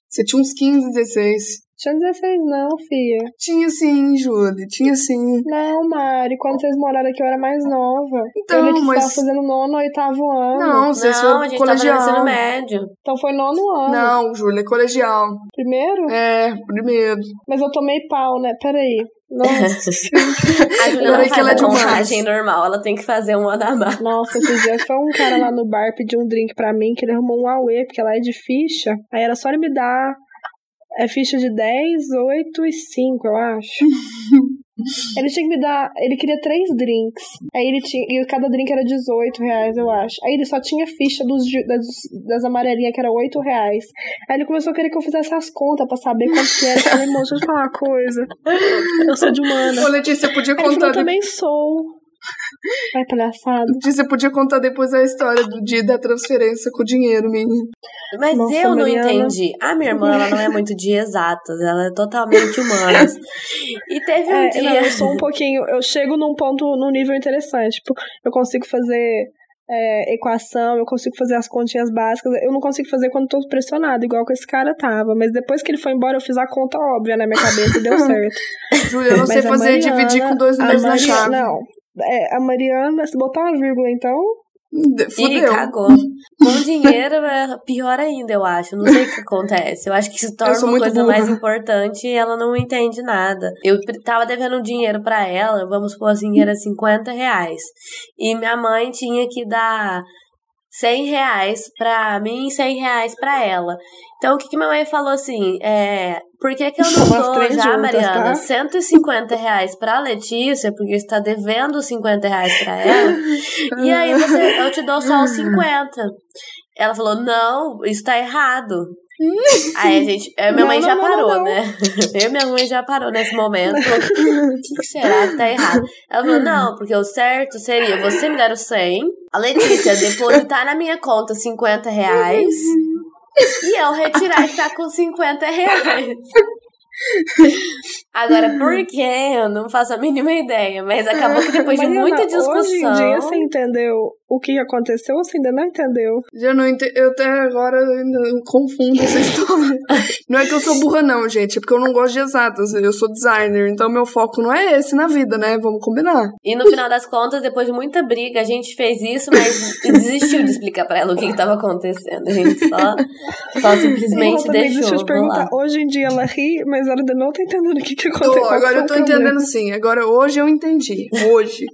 [SPEAKER 1] Você tinha uns 15, 16.
[SPEAKER 2] Tinha 16 não, filha.
[SPEAKER 1] Tinha sim, Júlia, tinha sim.
[SPEAKER 2] Não, Mari, quando vocês moraram aqui eu era mais nova.
[SPEAKER 1] Então,
[SPEAKER 2] eu que
[SPEAKER 1] mas-
[SPEAKER 2] estava fazendo nono, oitavo ano.
[SPEAKER 1] Não, você
[SPEAKER 3] Não, a gente
[SPEAKER 1] colegial.
[SPEAKER 3] tava no ensino médio.
[SPEAKER 2] Então foi nono ano.
[SPEAKER 1] Não, Júlia, é colegial.
[SPEAKER 2] Primeiro?
[SPEAKER 1] É, primeiro.
[SPEAKER 2] Mas eu tomei pau, né? Peraí. Nossa, [laughs]
[SPEAKER 3] A Júlia não
[SPEAKER 1] que ela é
[SPEAKER 3] faz
[SPEAKER 1] de
[SPEAKER 3] a
[SPEAKER 1] humanas.
[SPEAKER 3] contagem normal, ela tem que fazer um ano a mais.
[SPEAKER 2] Nossa, esses dias foi um cara lá no bar pedir um drink pra mim, que ele arrumou um Aue, porque lá é de ficha. Aí era só ele me dar é ficha de 10, 8 e 5, eu acho. [laughs] Ele tinha que me dar. Ele queria três drinks. Aí ele tinha. E cada drink era 18 reais, eu acho. Aí ele só tinha ficha dos, das, das amarelinhas, que era 8 reais. Aí ele começou a querer que eu fizesse as contas pra saber quanto que era. Eu falei, moço, deixa eu te falar uma coisa. Eu sou de humana.
[SPEAKER 1] Ô, Letícia, podia
[SPEAKER 2] falou,
[SPEAKER 1] contar.
[SPEAKER 2] eu também sou. Ai, palhaçada.
[SPEAKER 1] Letícia, podia contar depois a história do dia da transferência com o dinheiro, menina.
[SPEAKER 3] Mas
[SPEAKER 2] Nossa,
[SPEAKER 3] eu não
[SPEAKER 2] Mariana.
[SPEAKER 3] entendi. A minha irmã, ela não é muito de exatas, ela é totalmente humanas. [laughs] E teve um
[SPEAKER 2] É,
[SPEAKER 3] dia.
[SPEAKER 2] não, eu sou um pouquinho. Eu chego num ponto, num nível interessante. Tipo, eu consigo fazer é, equação, eu consigo fazer as continhas básicas. Eu não consigo fazer quando tô pressionado, igual que esse cara tava. Mas depois que ele foi embora, eu fiz a conta óbvia na minha cabeça e deu [laughs] certo.
[SPEAKER 1] Júlia, eu não sei
[SPEAKER 2] Mas a
[SPEAKER 1] fazer
[SPEAKER 2] Mariana-
[SPEAKER 1] dividir com dois números na chave.
[SPEAKER 2] Não. É, a Mariana, se botar uma vírgula, então.
[SPEAKER 1] De-
[SPEAKER 3] Ih,
[SPEAKER 1] Fudeu.
[SPEAKER 3] cagou. Com dinheiro é pior ainda, eu acho. Não sei o que acontece. Eu acho que se torna uma coisa
[SPEAKER 1] burra.
[SPEAKER 3] mais importante e ela não entende nada. Eu tava devendo dinheiro pra ela, vamos supor assim, era 50 reais. E minha mãe tinha que dar 100 reais pra mim e 100 reais pra ela. Então, o que, que minha mãe falou assim? É, por que, que eu [laughs] não dou já,
[SPEAKER 2] juntas,
[SPEAKER 3] Mariana,
[SPEAKER 2] tá?
[SPEAKER 3] 150 reais pra Letícia, porque você tá devendo 50 reais pra ela, e aí você, [laughs] eu te dou só os 50. Ela falou, não, isso tá errado. [laughs] Aí a gente, minha
[SPEAKER 2] Não,
[SPEAKER 3] mãe já
[SPEAKER 2] não,
[SPEAKER 3] parou,
[SPEAKER 2] não.
[SPEAKER 3] né? Eu e minha mãe já parou nesse momento. O que, que será que tá errado? Ela falou, não, porque o certo seria você me dar o 100, a Letícia depositar na minha conta 50 reais e eu retirar e ficar com 50 reais. Agora, por que? Eu não faço a mínima ideia, mas acabou que [laughs] depois de
[SPEAKER 2] Mariana,
[SPEAKER 3] muita
[SPEAKER 2] Hoje em
[SPEAKER 3] discussão.
[SPEAKER 2] dia você entendeu o que aconteceu ou você ainda não entendeu?
[SPEAKER 1] Já não ente... Eu até agora ainda confundo essa [laughs] história. não é que eu sou burra, não, gente. É porque eu não gosto de exatas. Eu sou designer. Então meu foco não é esse na vida, né? Vamos combinar.
[SPEAKER 3] E no final das contas, depois de muita briga, a gente fez isso, mas [laughs] desistiu de explicar pra ela o que, que tava acontecendo. A gente só, só simplesmente
[SPEAKER 2] Ela
[SPEAKER 3] deixou.
[SPEAKER 2] Deixa eu te perguntar. Hoje em dia ela ri, mas ela ainda não tá entendendo o que, que
[SPEAKER 1] Tô,
[SPEAKER 2] aconteceu. Qual
[SPEAKER 1] agora eu tô entendendo sim. Agora hoje eu entendi. Hoje.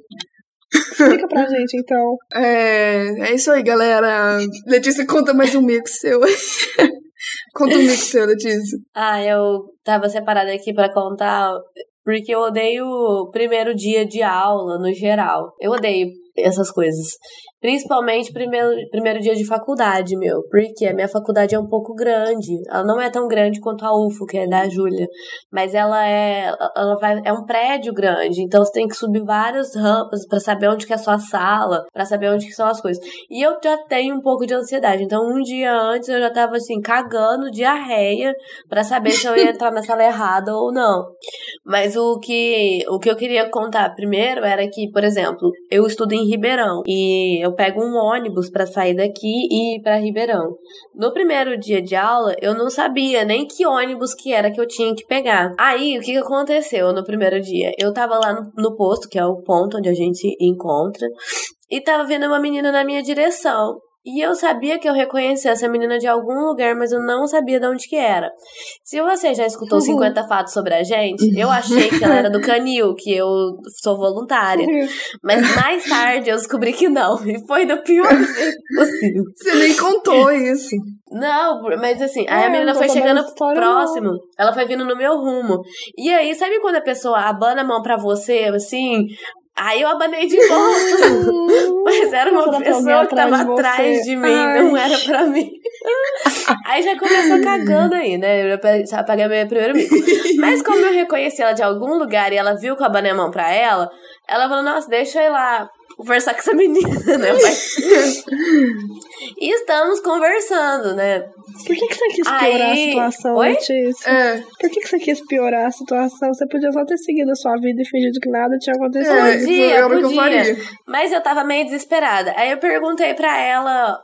[SPEAKER 2] Explica pra gente, então.
[SPEAKER 1] É, é isso aí, galera. Letícia, conta mais um mix seu. [laughs] conta um mix seu, Letícia.
[SPEAKER 3] Ah, eu tava separada aqui pra contar, porque eu odeio o primeiro dia de aula, no geral. Eu odeio essas coisas. Principalmente primeiro, primeiro dia de faculdade, meu. Porque a minha faculdade é um pouco grande. Ela não é tão grande quanto a UFO, que é da Júlia. Mas ela é. Ela vai, é um prédio grande. Então você tem que subir várias rampas pra saber onde que é a sua sala, pra saber onde que são as coisas. E eu já tenho um pouco de ansiedade. Então, um dia antes eu já tava assim, cagando, diarreia, pra saber se eu ia entrar na sala errada ou não. Mas o que, o que eu queria contar primeiro era que, por exemplo, eu estudo em Ribeirão e eu pego um ônibus pra sair daqui e ir pra Ribeirão. No primeiro dia de aula, eu não sabia nem que ônibus que era que eu tinha que pegar. Aí, o que, que aconteceu no primeiro dia? Eu tava lá no, no posto, que é o ponto onde a gente encontra, e tava vendo uma menina na minha direção. E eu sabia que eu reconhecia essa menina de algum lugar, mas eu não sabia de onde que era. Se você já escutou 50 fatos sobre a gente, eu achei que ela era do Canil, que eu sou voluntária. Mas mais tarde eu descobri que não. E foi do pior [laughs] jeito possível.
[SPEAKER 1] Você me contou isso.
[SPEAKER 3] Não, mas assim, aí
[SPEAKER 2] É,
[SPEAKER 3] a menina
[SPEAKER 2] não
[SPEAKER 3] foi chegando próximo. Ela foi vindo no meu rumo. E aí, sabe quando a pessoa abana a mão pra você, assim? Aí eu abanei de volta. [laughs] Mas era uma pessoa que tava
[SPEAKER 2] atrás de
[SPEAKER 3] atrás
[SPEAKER 2] você?
[SPEAKER 3] de mim,
[SPEAKER 2] Ai.
[SPEAKER 3] não era pra mim. [laughs] Aí já começou cagando aí, né? Eu já paguei meu primeiro mico. Mas como eu reconheci ela de algum lugar e ela viu que eu abanei a mão pra ela, ela falou, nossa, deixa eu ir lá conversar com essa menina, [laughs] né? Mas- [laughs] E estamos conversando, né?
[SPEAKER 2] Por que, que você quis piorar
[SPEAKER 3] Aí-
[SPEAKER 2] a situação,
[SPEAKER 3] Oi?
[SPEAKER 2] Letícia?
[SPEAKER 1] É,
[SPEAKER 2] Por que, que você quis piorar a situação? Você podia só ter seguido a sua vida e fingido que nada tinha acontecido.
[SPEAKER 3] Podia,
[SPEAKER 1] eu
[SPEAKER 3] podia. Mas eu tava meio desesperada. Aí eu perguntei pra ela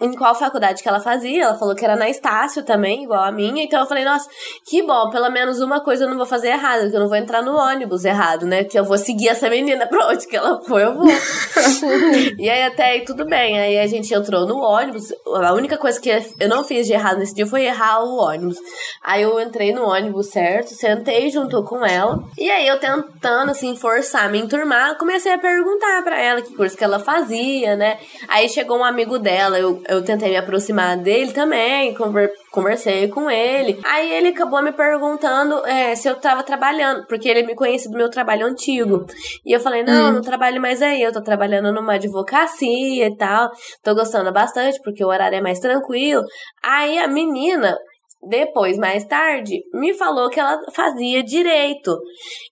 [SPEAKER 3] em- qual faculdade que ela fazia. Ela falou que era na Estácio também, igual a minha. Então eu falei, nossa, que bom, pelo menos uma coisa eu não vou fazer errado, que eu não vou entrar no ônibus errado, né? Que eu vou seguir essa menina pra onde que ela foi, eu vou. [laughs] e aí até aí tudo bem. Aí a gente entrou no ônibus. A única coisa que eu não fiz de errado nesse dia foi errar o ônibus. Aí eu entrei no ônibus certo, sentei junto com ela. E aí eu tentando, assim, forçar, me enturmar, comecei a perguntar pra ela que curso que ela fazia, né? Aí chegou um amigo dela, eu, eu tentei me aproximar dele também, conver, conversei com ele. Aí ele acabou me perguntando é, se eu tava trabalhando, porque ele me conhecia do meu trabalho antigo. E eu falei, não, não trabalho mais aí, eu tô trabalhando numa advocacia e tal. Tô gostando bastante, porque o horário é mais tranquilo. Aí a menina depois, mais tarde, me falou que ela fazia direito.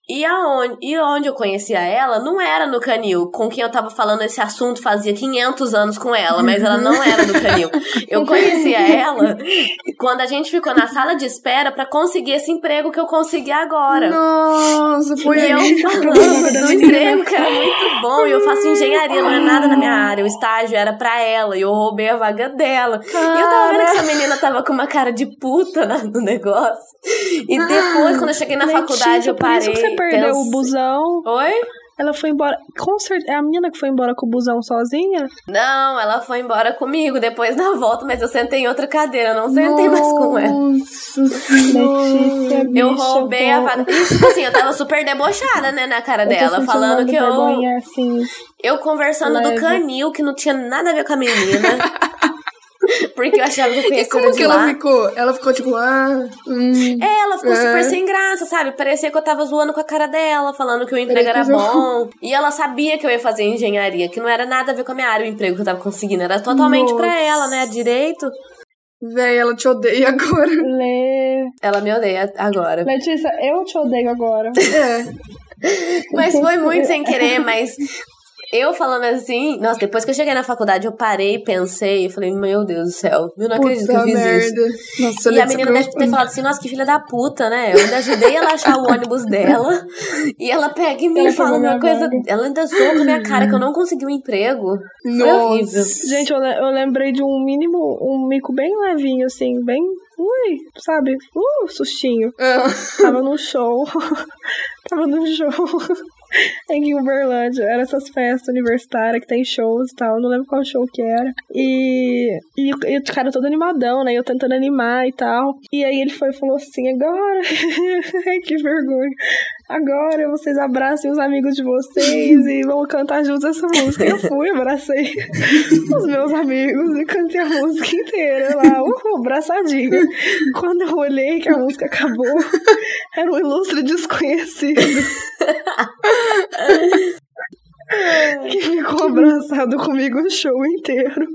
[SPEAKER 3] E aonde, e onde eu conhecia ela não era no Canil, com quem eu tava falando esse assunto fazia 500 anos com ela, mas ela não era do Canil. Eu conhecia ela quando a gente ficou na sala de espera pra conseguir esse emprego que eu consegui agora.
[SPEAKER 1] Nossa, foi
[SPEAKER 3] E eu falando do emprego que era muito bom. E eu faço engenharia, não é nada na minha área. O estágio era pra ela. E eu roubei a vaga dela. E eu tava vendo que essa menina tava com uma cara de puta na- no negócio. E depois, quando eu cheguei na faculdade, eu
[SPEAKER 2] por isso
[SPEAKER 3] parei.
[SPEAKER 2] que você perdeu o busão.
[SPEAKER 3] Oi?
[SPEAKER 2] Ela foi embora. Com certeza. É a menina que foi embora com o busão sozinha?
[SPEAKER 3] Não, ela foi embora comigo depois na volta, mas eu sentei em outra cadeira, eu não sentei mais com ela.
[SPEAKER 1] Nossa
[SPEAKER 3] Eu roubei a vaga. Tipo assim, eu tava super debochada, né, na cara
[SPEAKER 2] eu
[SPEAKER 3] dela, falando que eu.
[SPEAKER 2] vergonha, assim.
[SPEAKER 3] Eu conversando
[SPEAKER 2] Leve.
[SPEAKER 3] do canil, que não tinha nada a ver com a menina. [laughs] [laughs] porque eu achava que eu
[SPEAKER 1] E
[SPEAKER 3] conhecia
[SPEAKER 1] como
[SPEAKER 3] ela de
[SPEAKER 1] que ela
[SPEAKER 3] lá.
[SPEAKER 1] ficou? Ela ficou tipo, ah, hum.
[SPEAKER 3] É, ela ficou
[SPEAKER 1] É.
[SPEAKER 3] super sem graça, sabe? Parecia que eu tava zoando com a cara dela, falando que o emprego era bom. E ela sabia que eu ia fazer engenharia, que não era nada a ver com a minha área, o emprego que eu tava conseguindo. Era totalmente pra
[SPEAKER 1] Nossa.
[SPEAKER 3] ela, né? Direito.
[SPEAKER 1] Véi, ela te odeia [laughs] agora.
[SPEAKER 2] Lê.
[SPEAKER 3] Ela me odeia agora.
[SPEAKER 2] Letícia, eu te odeio agora.
[SPEAKER 1] É.
[SPEAKER 3] Mas foi [laughs] muito sem querer, mas eu falando assim, nossa, depois que eu cheguei na faculdade, eu parei, pensei e falei, meu Deus do céu, eu não acredito que eu
[SPEAKER 1] Puta
[SPEAKER 3] fiz isso.
[SPEAKER 1] merda. Nossa,
[SPEAKER 3] E a menina deve ter falado assim, nossa, que filha da puta, né? Eu ainda ajudei ela a achar o ônibus dela. E ela pega e me
[SPEAKER 2] Ela
[SPEAKER 3] fala uma coisa. Ela ainda zoou com a minha cara que eu não consegui um emprego. Foi horrível.
[SPEAKER 1] Nossa.
[SPEAKER 2] Gente, eu, le- eu lembrei de um mínimo, um mico bem levinho, assim, bem. Ui, sabe? Uh, sustinho.
[SPEAKER 1] Ah,
[SPEAKER 2] Tava num show. [laughs] Tava num show. [laughs] Em Uberlândia, era essas festas universitárias que tem shows e tal, não lembro qual show que era. E, e, e o cara todo animadão, né? Eu tentando animar e tal. E aí ele foi e falou assim: agora, [laughs] Ai, que vergonha. Agora vocês abracem os amigos de vocês e vão cantar juntos essa música. Eu fui, abracei [laughs] os meus amigos e cantei a música inteira lá, uhul, abraçadinha. Quando eu olhei que a música acabou, era um ilustre desconhecido. [laughs] [laughs] que ficou abraçado comigo o show inteiro.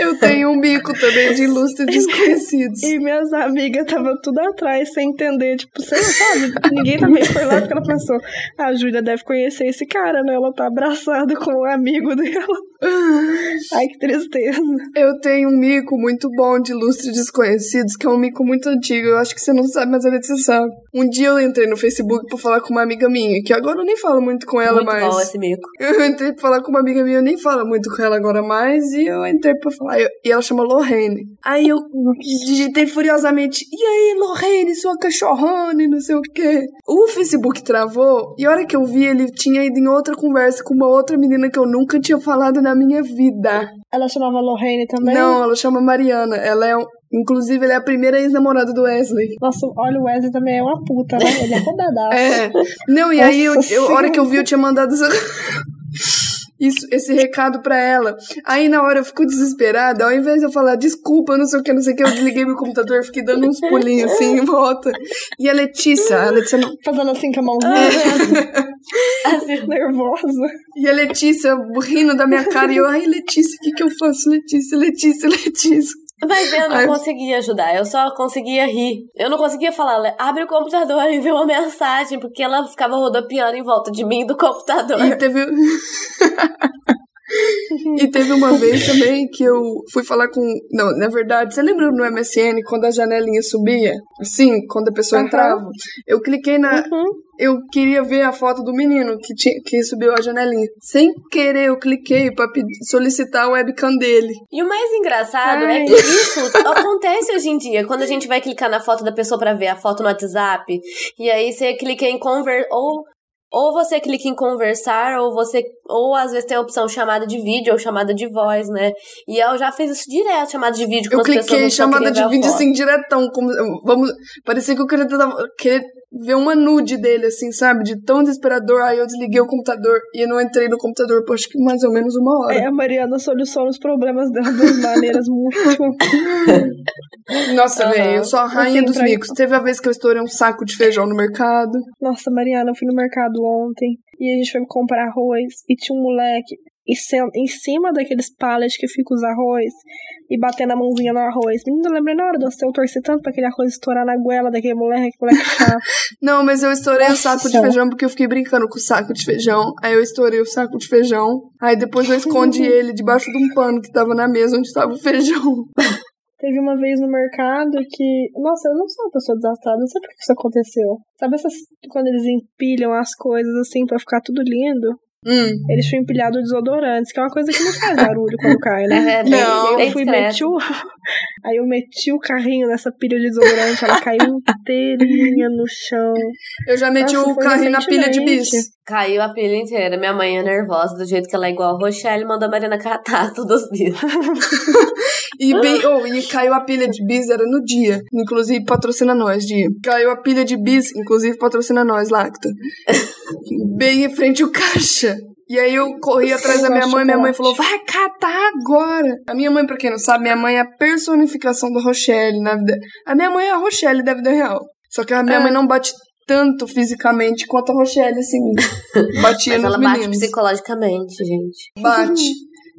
[SPEAKER 1] eu tenho um bico também de ilustres desconhecidos.
[SPEAKER 2] E minhas amigas estavam tudo atrás, sem entender. Tipo, você sabe? Ninguém também foi lá porque ela pensou: "Ah, a Júlia deve conhecer esse cara, né? Ela tá abraçada com um amigo dela. [laughs] Ai, que tristeza.
[SPEAKER 1] Eu tenho um mico muito bom de ilustres desconhecidos, que é um mico muito antigo. Eu acho que você não sabe, mas a Letícia sabe. Um dia eu entrei no Facebook pra falar com uma amiga minha, que agora eu nem falo muito com ela
[SPEAKER 3] Muito
[SPEAKER 1] mais.
[SPEAKER 3] bom esse mico. [laughs]
[SPEAKER 1] Eu entrei pra falar com uma amiga minha, eu nem falo muito com ela agora mais, e eu entrei pra falar, eu- e ela chama Lorraine. Aí eu digitei furiosamente, e aí, Lorraine, sua cachorrona e não sei o quê. O Facebook travou, e a hora que eu vi, ele tinha ido em outra conversa com uma outra menina que eu nunca tinha falado na minha vida.
[SPEAKER 2] Ela chamava Lorraine também?
[SPEAKER 1] Não, ela chama Mariana. Ela é um... Inclusive, ela é a primeira ex-namorada do Wesley.
[SPEAKER 2] Nossa, olha, o Wesley também é uma puta, né? Ele é rodadaço. [laughs]
[SPEAKER 1] É. Não, e aí, eu, eu, a hora que eu vi, eu tinha mandado essa- [laughs] isso, esse recado pra ela. Aí, na hora, eu fico desesperada. Ao invés de eu falar desculpa, não sei o que, não sei o que, eu desliguei meu computador, fiquei dando uns pulinhos assim em volta. E a Letícia, a Letícia não...
[SPEAKER 2] Fazendo assim com a mãozinha,
[SPEAKER 3] Assim, [laughs]
[SPEAKER 2] nervosa.
[SPEAKER 1] E a Letícia rindo da minha cara. E eu, ai, Letícia, o que que eu faço? Letícia, Letícia, Letícia.
[SPEAKER 3] Mas eu não
[SPEAKER 1] Ai.
[SPEAKER 3] conseguia ajudar, eu só conseguia rir. Eu não conseguia falar, "Le- abre o computador e vê uma mensagem, porque ela ficava rodopiando em volta de mim do computador.
[SPEAKER 1] E teve. [laughs] e teve uma vez também que eu fui falar com. Não, na verdade, você lembra no MSN quando a janelinha subia? Assim, quando a pessoa
[SPEAKER 2] Aham.
[SPEAKER 1] entrava? Eu cliquei na.
[SPEAKER 2] Uhum.
[SPEAKER 1] Eu queria ver a foto do menino que, tinha, que subiu a janelinha. Sem querer, eu cliquei pra pedir- solicitar a webcam dele.
[SPEAKER 3] E o mais engraçado
[SPEAKER 2] Ai.
[SPEAKER 3] é que isso acontece hoje em dia. Quando a gente vai clicar na foto da pessoa pra ver a foto no WhatsApp, e aí você clica em conver... Ou, ou você clica em conversar, ou você... Ou às vezes tem a opção chamada de vídeo ou chamada de voz, né? E eu já fiz isso direto, chamada de vídeo com
[SPEAKER 1] Eu cliquei chamada de vídeo assim, diretão. Como, vamos, parecia que eu queria, queria ver uma nude dele, assim, sabe? De tão desesperador. Aí eu desliguei o computador e eu não entrei no computador por acho que mais ou menos uma hora.
[SPEAKER 2] Aí a Mariana soluciona os problemas dela de maneiras [laughs] muito.
[SPEAKER 1] Nossa,
[SPEAKER 3] Aham.
[SPEAKER 1] velho, eu sou a rainha dos micos. Teve a vez que eu estourei um saco de feijão no mercado.
[SPEAKER 2] Nossa, Mariana, eu fui no mercado ontem e a gente foi comprar arroz e tinha um moleque em cima- em cima daqueles pallets que fica os arroz e batendo a mãozinha no arroz. Menina, lembrei na hora do eu torci tanto pra aquele arroz estourar na goela daquele moleque, moleque chato. [laughs]
[SPEAKER 1] Não, mas eu estourei o
[SPEAKER 2] Nossa.
[SPEAKER 1] saco de feijão porque eu fiquei brincando com o saco de feijão. Aí eu estourei o saco de feijão. Aí depois eu escondi [laughs] ele debaixo de um pano que tava na mesa onde tava o feijão. [laughs]
[SPEAKER 2] Teve uma vez no mercado que. Nossa, eu não sou uma pessoa desastrada, não sei por que isso aconteceu. Sabe essas. Quando eles empilham as coisas assim pra ficar tudo lindo?
[SPEAKER 1] Hum.
[SPEAKER 2] Eles tinham empilhado desodorantes, que é uma coisa que não faz barulho quando cai, né? [laughs]
[SPEAKER 3] É, bem,
[SPEAKER 1] Não.
[SPEAKER 2] Eu fui meti o... [laughs] Aí eu meti o carrinho nessa pilha de desodorante, ela caiu inteirinha no chão.
[SPEAKER 1] Eu já meti
[SPEAKER 2] Nossa,
[SPEAKER 1] o carrinho na pilha de bis.
[SPEAKER 3] Caiu a pilha inteira. Minha mãe é nervosa, do jeito que ela é igual a Rochelle, mandou a Mariana catar [laughs] todos os dias.
[SPEAKER 1] E, bem, oh, e caiu a pilha de bis, era no dia. Inclusive, patrocina nós, dia. Caiu a pilha de bis, inclusive, patrocina nós, Lacta. Bem em frente ao caixa. E aí eu corri atrás da minha mãe, minha mãe falou, vai catar agora. A minha mãe, pra quem não sabe, minha mãe é a personificação da Rochelle na vida. A minha mãe é a Rochelle da vida real. Só que a minha
[SPEAKER 2] É.
[SPEAKER 1] mãe não bate tanto fisicamente quanto a Rochelle, assim. [laughs] Batia
[SPEAKER 3] Mas
[SPEAKER 1] nos
[SPEAKER 3] ela bate psicologicamente, gente.
[SPEAKER 1] Bate.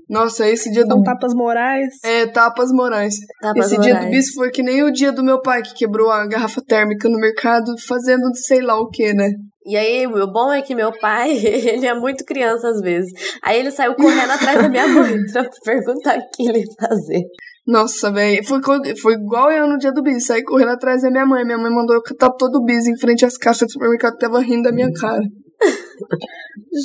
[SPEAKER 1] Nossa, esse dia do
[SPEAKER 2] São tapas morais.
[SPEAKER 1] é, tapas morais.
[SPEAKER 3] Tapas
[SPEAKER 1] Esse dia do
[SPEAKER 3] morais.
[SPEAKER 1] bis foi que nem o dia do meu pai, que quebrou a garrafa térmica no mercado, fazendo sei lá o que, né?
[SPEAKER 3] E aí, o bom é que meu pai, [laughs] ele é muito criança às vezes. Aí ele saiu correndo atrás da minha mãe [laughs] pra perguntar o que ele ia fazer.
[SPEAKER 1] Nossa, velho. Foi, foi igual eu no dia do bis. Saí correndo atrás da minha mãe. Minha mãe mandou eu catar todo o bis em frente às caixas do supermercado tava rindo da minha cara.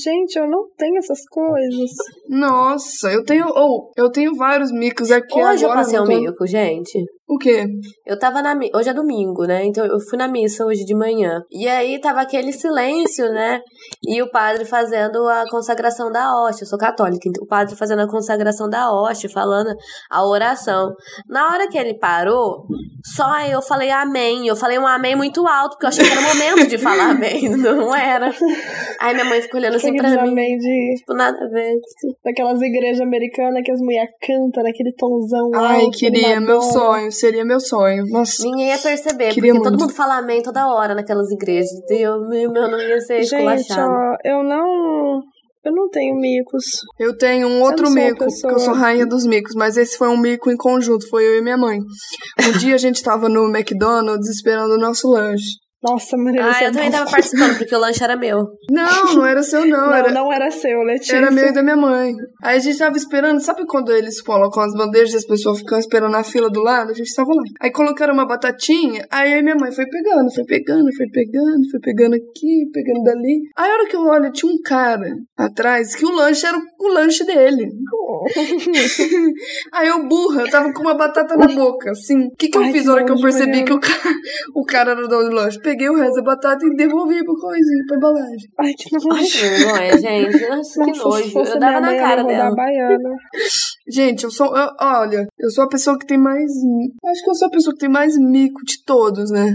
[SPEAKER 2] Gente, eu não tenho essas coisas.
[SPEAKER 1] Nossa, eu tenho. Ou, eu tenho vários micos aqui
[SPEAKER 3] Hoje eu
[SPEAKER 1] agora.
[SPEAKER 3] passei
[SPEAKER 1] não
[SPEAKER 3] um
[SPEAKER 1] tô-
[SPEAKER 3] mico, gente.
[SPEAKER 1] O quê?
[SPEAKER 3] Eu tava na Hoje é domingo, né? Então eu fui na missa hoje de manhã. E aí tava aquele silêncio, né? E o padre fazendo a consagração da hóstia. Eu sou católica, então o padre fazendo a consagração da hóstia, falando a oração. Na hora que ele parou, só eu falei amém. Eu falei um amém muito alto, porque eu achei que era o momento de falar [laughs] amém. Não era. Aí minha mãe ficou olhando assim pra mim.
[SPEAKER 2] de,
[SPEAKER 3] Tipo, nada a ver.
[SPEAKER 2] daquelas igrejas americanas que as mulheres cantam naquele tomzão
[SPEAKER 1] Ai,
[SPEAKER 2] alto,
[SPEAKER 1] queria. Meu sonho. Seria meu sonho. Nossa.
[SPEAKER 3] Ninguém ia perceber,
[SPEAKER 1] Queria
[SPEAKER 3] porque todo
[SPEAKER 1] muito.
[SPEAKER 3] mundo fala amém toda hora naquelas igrejas. E eu, meu, não ia ser
[SPEAKER 2] Gente, ó, eu não. Eu não tenho micos.
[SPEAKER 1] Eu tenho um outro mico,
[SPEAKER 2] pessoa-
[SPEAKER 1] que eu sou rainha dos micos, mas esse foi um mico em conjunto, foi eu e minha mãe. Um dia a gente tava no McDonald's esperando o nosso lanche.
[SPEAKER 2] Nossa, Maria.
[SPEAKER 3] Ah,
[SPEAKER 2] você
[SPEAKER 3] eu também
[SPEAKER 2] não-
[SPEAKER 3] tava participando, porque o lanche era meu.
[SPEAKER 1] Não, não era seu não,
[SPEAKER 2] Não,
[SPEAKER 1] era,
[SPEAKER 2] não era seu, Letícia.
[SPEAKER 1] era meu e da minha mãe. Aí a gente tava esperando, sabe quando eles colocam as bandejas e as pessoas ficam esperando na fila do lado? A gente tava lá. Aí colocaram uma batatinha, aí minha mãe foi pegando, foi pegando, foi pegando, foi pegando aqui, pegando dali. Aí a hora que eu olho, tinha um cara atrás que o lanche era o, o lanche dele. [laughs] Aí eu, burra, eu tava com uma batata na boca, assim. O que, que eu
[SPEAKER 2] Ai,
[SPEAKER 1] fiz na hora que eu percebi
[SPEAKER 2] Mariana.
[SPEAKER 1] que o cara, o cara era o dono do lanche? Peguei o resto da batata e devolvi pro coisinho, pra embalagem.
[SPEAKER 2] Ai, que nojo.
[SPEAKER 3] que vergonha, gente. Nossa, que
[SPEAKER 2] Nossa, se
[SPEAKER 3] nojo. Eu dava na cara dela.
[SPEAKER 2] baiana.
[SPEAKER 1] Gente, eu sou. eu- olha, eu sou a pessoa que tem mais. Acho que eu sou a pessoa que tem mais mico de todos, né?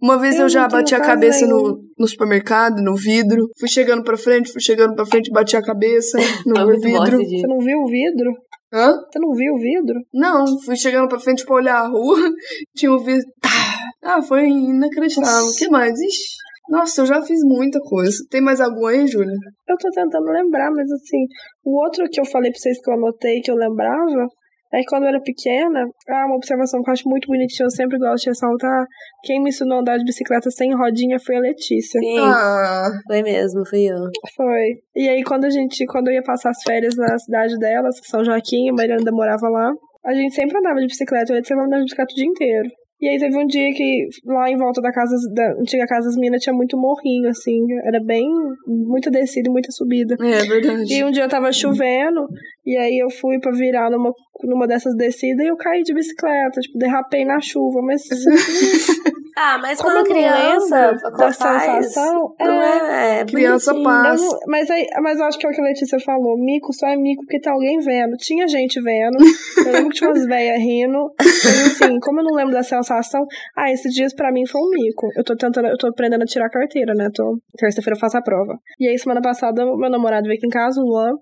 [SPEAKER 1] Uma vez eu,
[SPEAKER 2] Eu
[SPEAKER 1] já
[SPEAKER 2] não
[SPEAKER 1] bati a cabeça no, no supermercado, no vidro. Fui chegando pra frente, fui chegando pra frente, bati a cabeça no [laughs]
[SPEAKER 3] bom
[SPEAKER 1] vidro.
[SPEAKER 2] Você não viu o vidro?
[SPEAKER 1] Hã?
[SPEAKER 2] Você não viu o vidro?
[SPEAKER 1] Não, fui chegando pra frente pra olhar a rua. [laughs] Tinha um vidro. Tá. Ah, foi inacreditável. O que mais? Ixi. Nossa, eu já fiz muita coisa. Tem mais algum aí, Júlia?
[SPEAKER 2] Eu tô tentando lembrar, mas assim, o outro que eu falei pra vocês que eu anotei que eu lembrava é que quando eu era pequena, ah, uma observação que eu acho muito bonitinha, eu sempre gosto de ressaltar. Quem me ensinou a andar de bicicleta sem rodinha foi a Letícia.
[SPEAKER 3] Sim,
[SPEAKER 1] Ah,
[SPEAKER 3] foi mesmo, fui eu.
[SPEAKER 2] Foi. E aí, quando a gente, quando eu ia passar as férias na cidade delas, São Joaquim, a Maria ainda morava lá, a gente sempre andava de bicicleta, eu ia sempre andava de bicicleta o dia inteiro. E aí teve um dia que lá em volta da casa, da antiga casa das minas, tinha muito morrinho, assim. Era bem, muita descida e muita subida.
[SPEAKER 1] é verdade.
[SPEAKER 2] E um dia tava chovendo, e aí eu fui pra virar numa, numa dessas descidas e eu caí de bicicleta, tipo, derrapei na chuva, mas [laughs]
[SPEAKER 3] Ah, mas
[SPEAKER 2] Como
[SPEAKER 3] criança,
[SPEAKER 2] lembro da sensação,
[SPEAKER 3] não é, é
[SPEAKER 1] Criança passa.
[SPEAKER 2] Eu não- mas, aí, mas eu acho que é o que a Letícia falou. Mico só é mico porque tá alguém vendo. Tinha gente vendo. Eu lembro que tinha umas velhas rindo. Mas assim, como eu não lembro da sensação. Ah, esses dias pra mim foi um mico. Eu tô tentando, eu tô aprendendo a tirar a carteira, né? Tô, terça-feira eu faço a prova. E aí, semana passada, meu namorado veio aqui em casa, o Luan.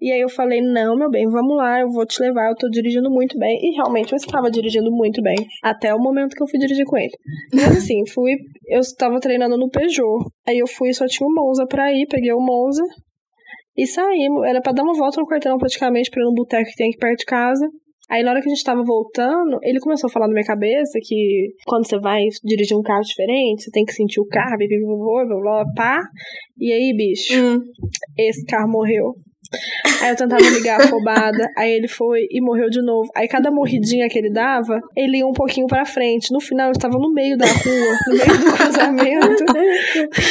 [SPEAKER 2] E aí eu falei: não, meu bem, vamos lá, eu vou te levar. Eu tô dirigindo muito bem. E realmente eu estava dirigindo muito bem. Até o momento que eu fui dirigir com ele. Mas assim, fui. Eu estava treinando no Peugeot. Aí eu fui só tinha o Monza pra ir. Peguei o Monza. E saímos. Era pra dar uma volta no quarteirão praticamente, pra ir no boteco que tem aqui perto de casa. Aí na hora que a gente tava voltando, ele começou a falar na minha cabeça que quando você vai dirigir um carro diferente, você tem que sentir o carro, blá, blá, blá, blá, pá. E aí, bicho,
[SPEAKER 1] Hum.
[SPEAKER 2] esse carro morreu. Aí eu tentava ligar afobada, aí ele foi e morreu de novo. Aí cada morridinha que ele dava, ele ia um pouquinho pra frente. No final eu estava no meio da rua, no meio do [laughs] cruzamento.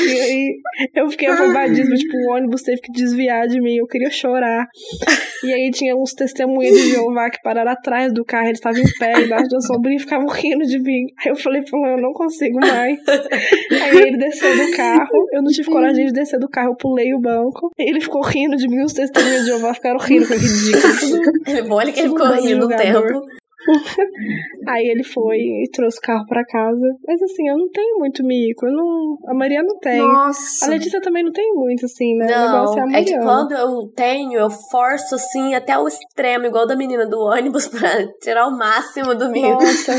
[SPEAKER 2] E aí eu fiquei afobadíssima, tipo, o ônibus teve que desviar de mim, eu queria chorar. E aí tinha uns testemunhas de Jeová que pararam atrás do carro, eles estavam em pé, embaixo da sombrinha e ficavam rindo de mim. Aí eu falei Luan, eu não consigo mais. Aí ele desceu do carro, eu não tive coragem de descer do carro, eu pulei o banco. Ele ficou rindo de mim, os testemunhas de Jeová ficaram rindo, foi ridículo. [laughs]
[SPEAKER 3] É bom ele que ele ficou rindo um tempo. [laughs]
[SPEAKER 2] Aí ele foi e trouxe o carro pra casa. Mas assim, eu não tenho muito mico. Eu não... A Maria não tem. A
[SPEAKER 1] Nossa.
[SPEAKER 2] Letícia também não tem muito, assim, né? o
[SPEAKER 3] Não,
[SPEAKER 2] é a
[SPEAKER 3] é que quando eu tenho, eu forço assim até o extremo, igual da menina do ônibus, [laughs] pra tirar o máximo do mico.
[SPEAKER 2] Nossa.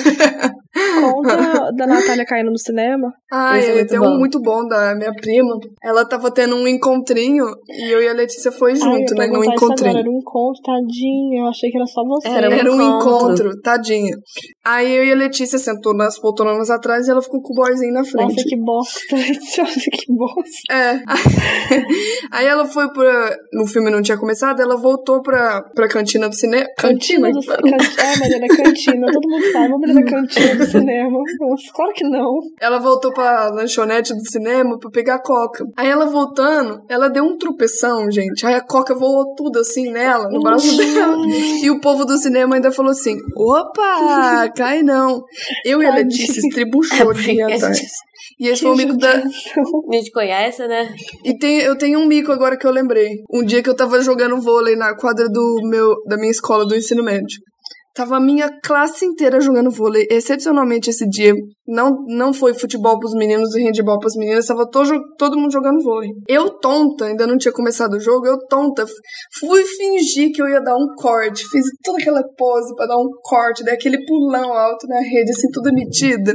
[SPEAKER 2] Conta da Natália caindo no cinema.
[SPEAKER 1] Ah,
[SPEAKER 3] é muito
[SPEAKER 1] tem
[SPEAKER 3] bom.
[SPEAKER 1] um muito bom da minha prima. Ela tava tendo um encontrinho e eu e a Letícia foi
[SPEAKER 2] Ai,
[SPEAKER 1] junto,
[SPEAKER 2] eu
[SPEAKER 1] né? No
[SPEAKER 2] agora,
[SPEAKER 1] encontrinho.
[SPEAKER 2] Era um encontro, tadinho. Eu achei que era só você.
[SPEAKER 3] Era um
[SPEAKER 1] Era um
[SPEAKER 3] encontro.
[SPEAKER 1] encontro, tadinha. Aí eu e a Letícia sentou nas poltronas atrás e ela ficou com o boyzinho na frente.
[SPEAKER 2] Nossa, que bosta. [laughs] Nossa, que bosta.
[SPEAKER 1] É. [laughs] Aí ela foi pra. No filme não tinha começado, ela voltou pra, pra cantina do cinema.
[SPEAKER 2] Cantina do
[SPEAKER 1] Cantina?
[SPEAKER 2] cinema. É, Mariana, cantina. Todo mundo sabe. Vamos na cantina do cinema. Nossa, claro que não.
[SPEAKER 1] Ela voltou pra lanchonete do cinema pra pegar coca. Aí ela voltando, ela deu um tropeção, gente. Aí a coca voou tudo assim nela, no braço dela. E o povo do cinema ainda falou assim: opa, cai não. Eu e a. Letícia estribuchou de
[SPEAKER 3] a
[SPEAKER 1] atrás.
[SPEAKER 3] gente-
[SPEAKER 1] E esse foi o mico da.
[SPEAKER 3] A gente conhece, né?
[SPEAKER 1] E tem, eu tenho um mico agora que eu lembrei. Um dia que eu tava jogando vôlei na quadra do meu, da minha escola do ensino médio. Tava a minha classe inteira jogando vôlei. Excepcionalmente esse dia. Não, não foi futebol pros meninos e handebol pras meninas. Tava to, todo mundo jogando vôlei. Eu, tonta, ainda não tinha começado o jogo. Eu, tonta, fui fingir que eu ia dar um corte. Fiz toda aquela pose pra dar um corte. Dei aquele pulão alto na rede, assim, toda metida.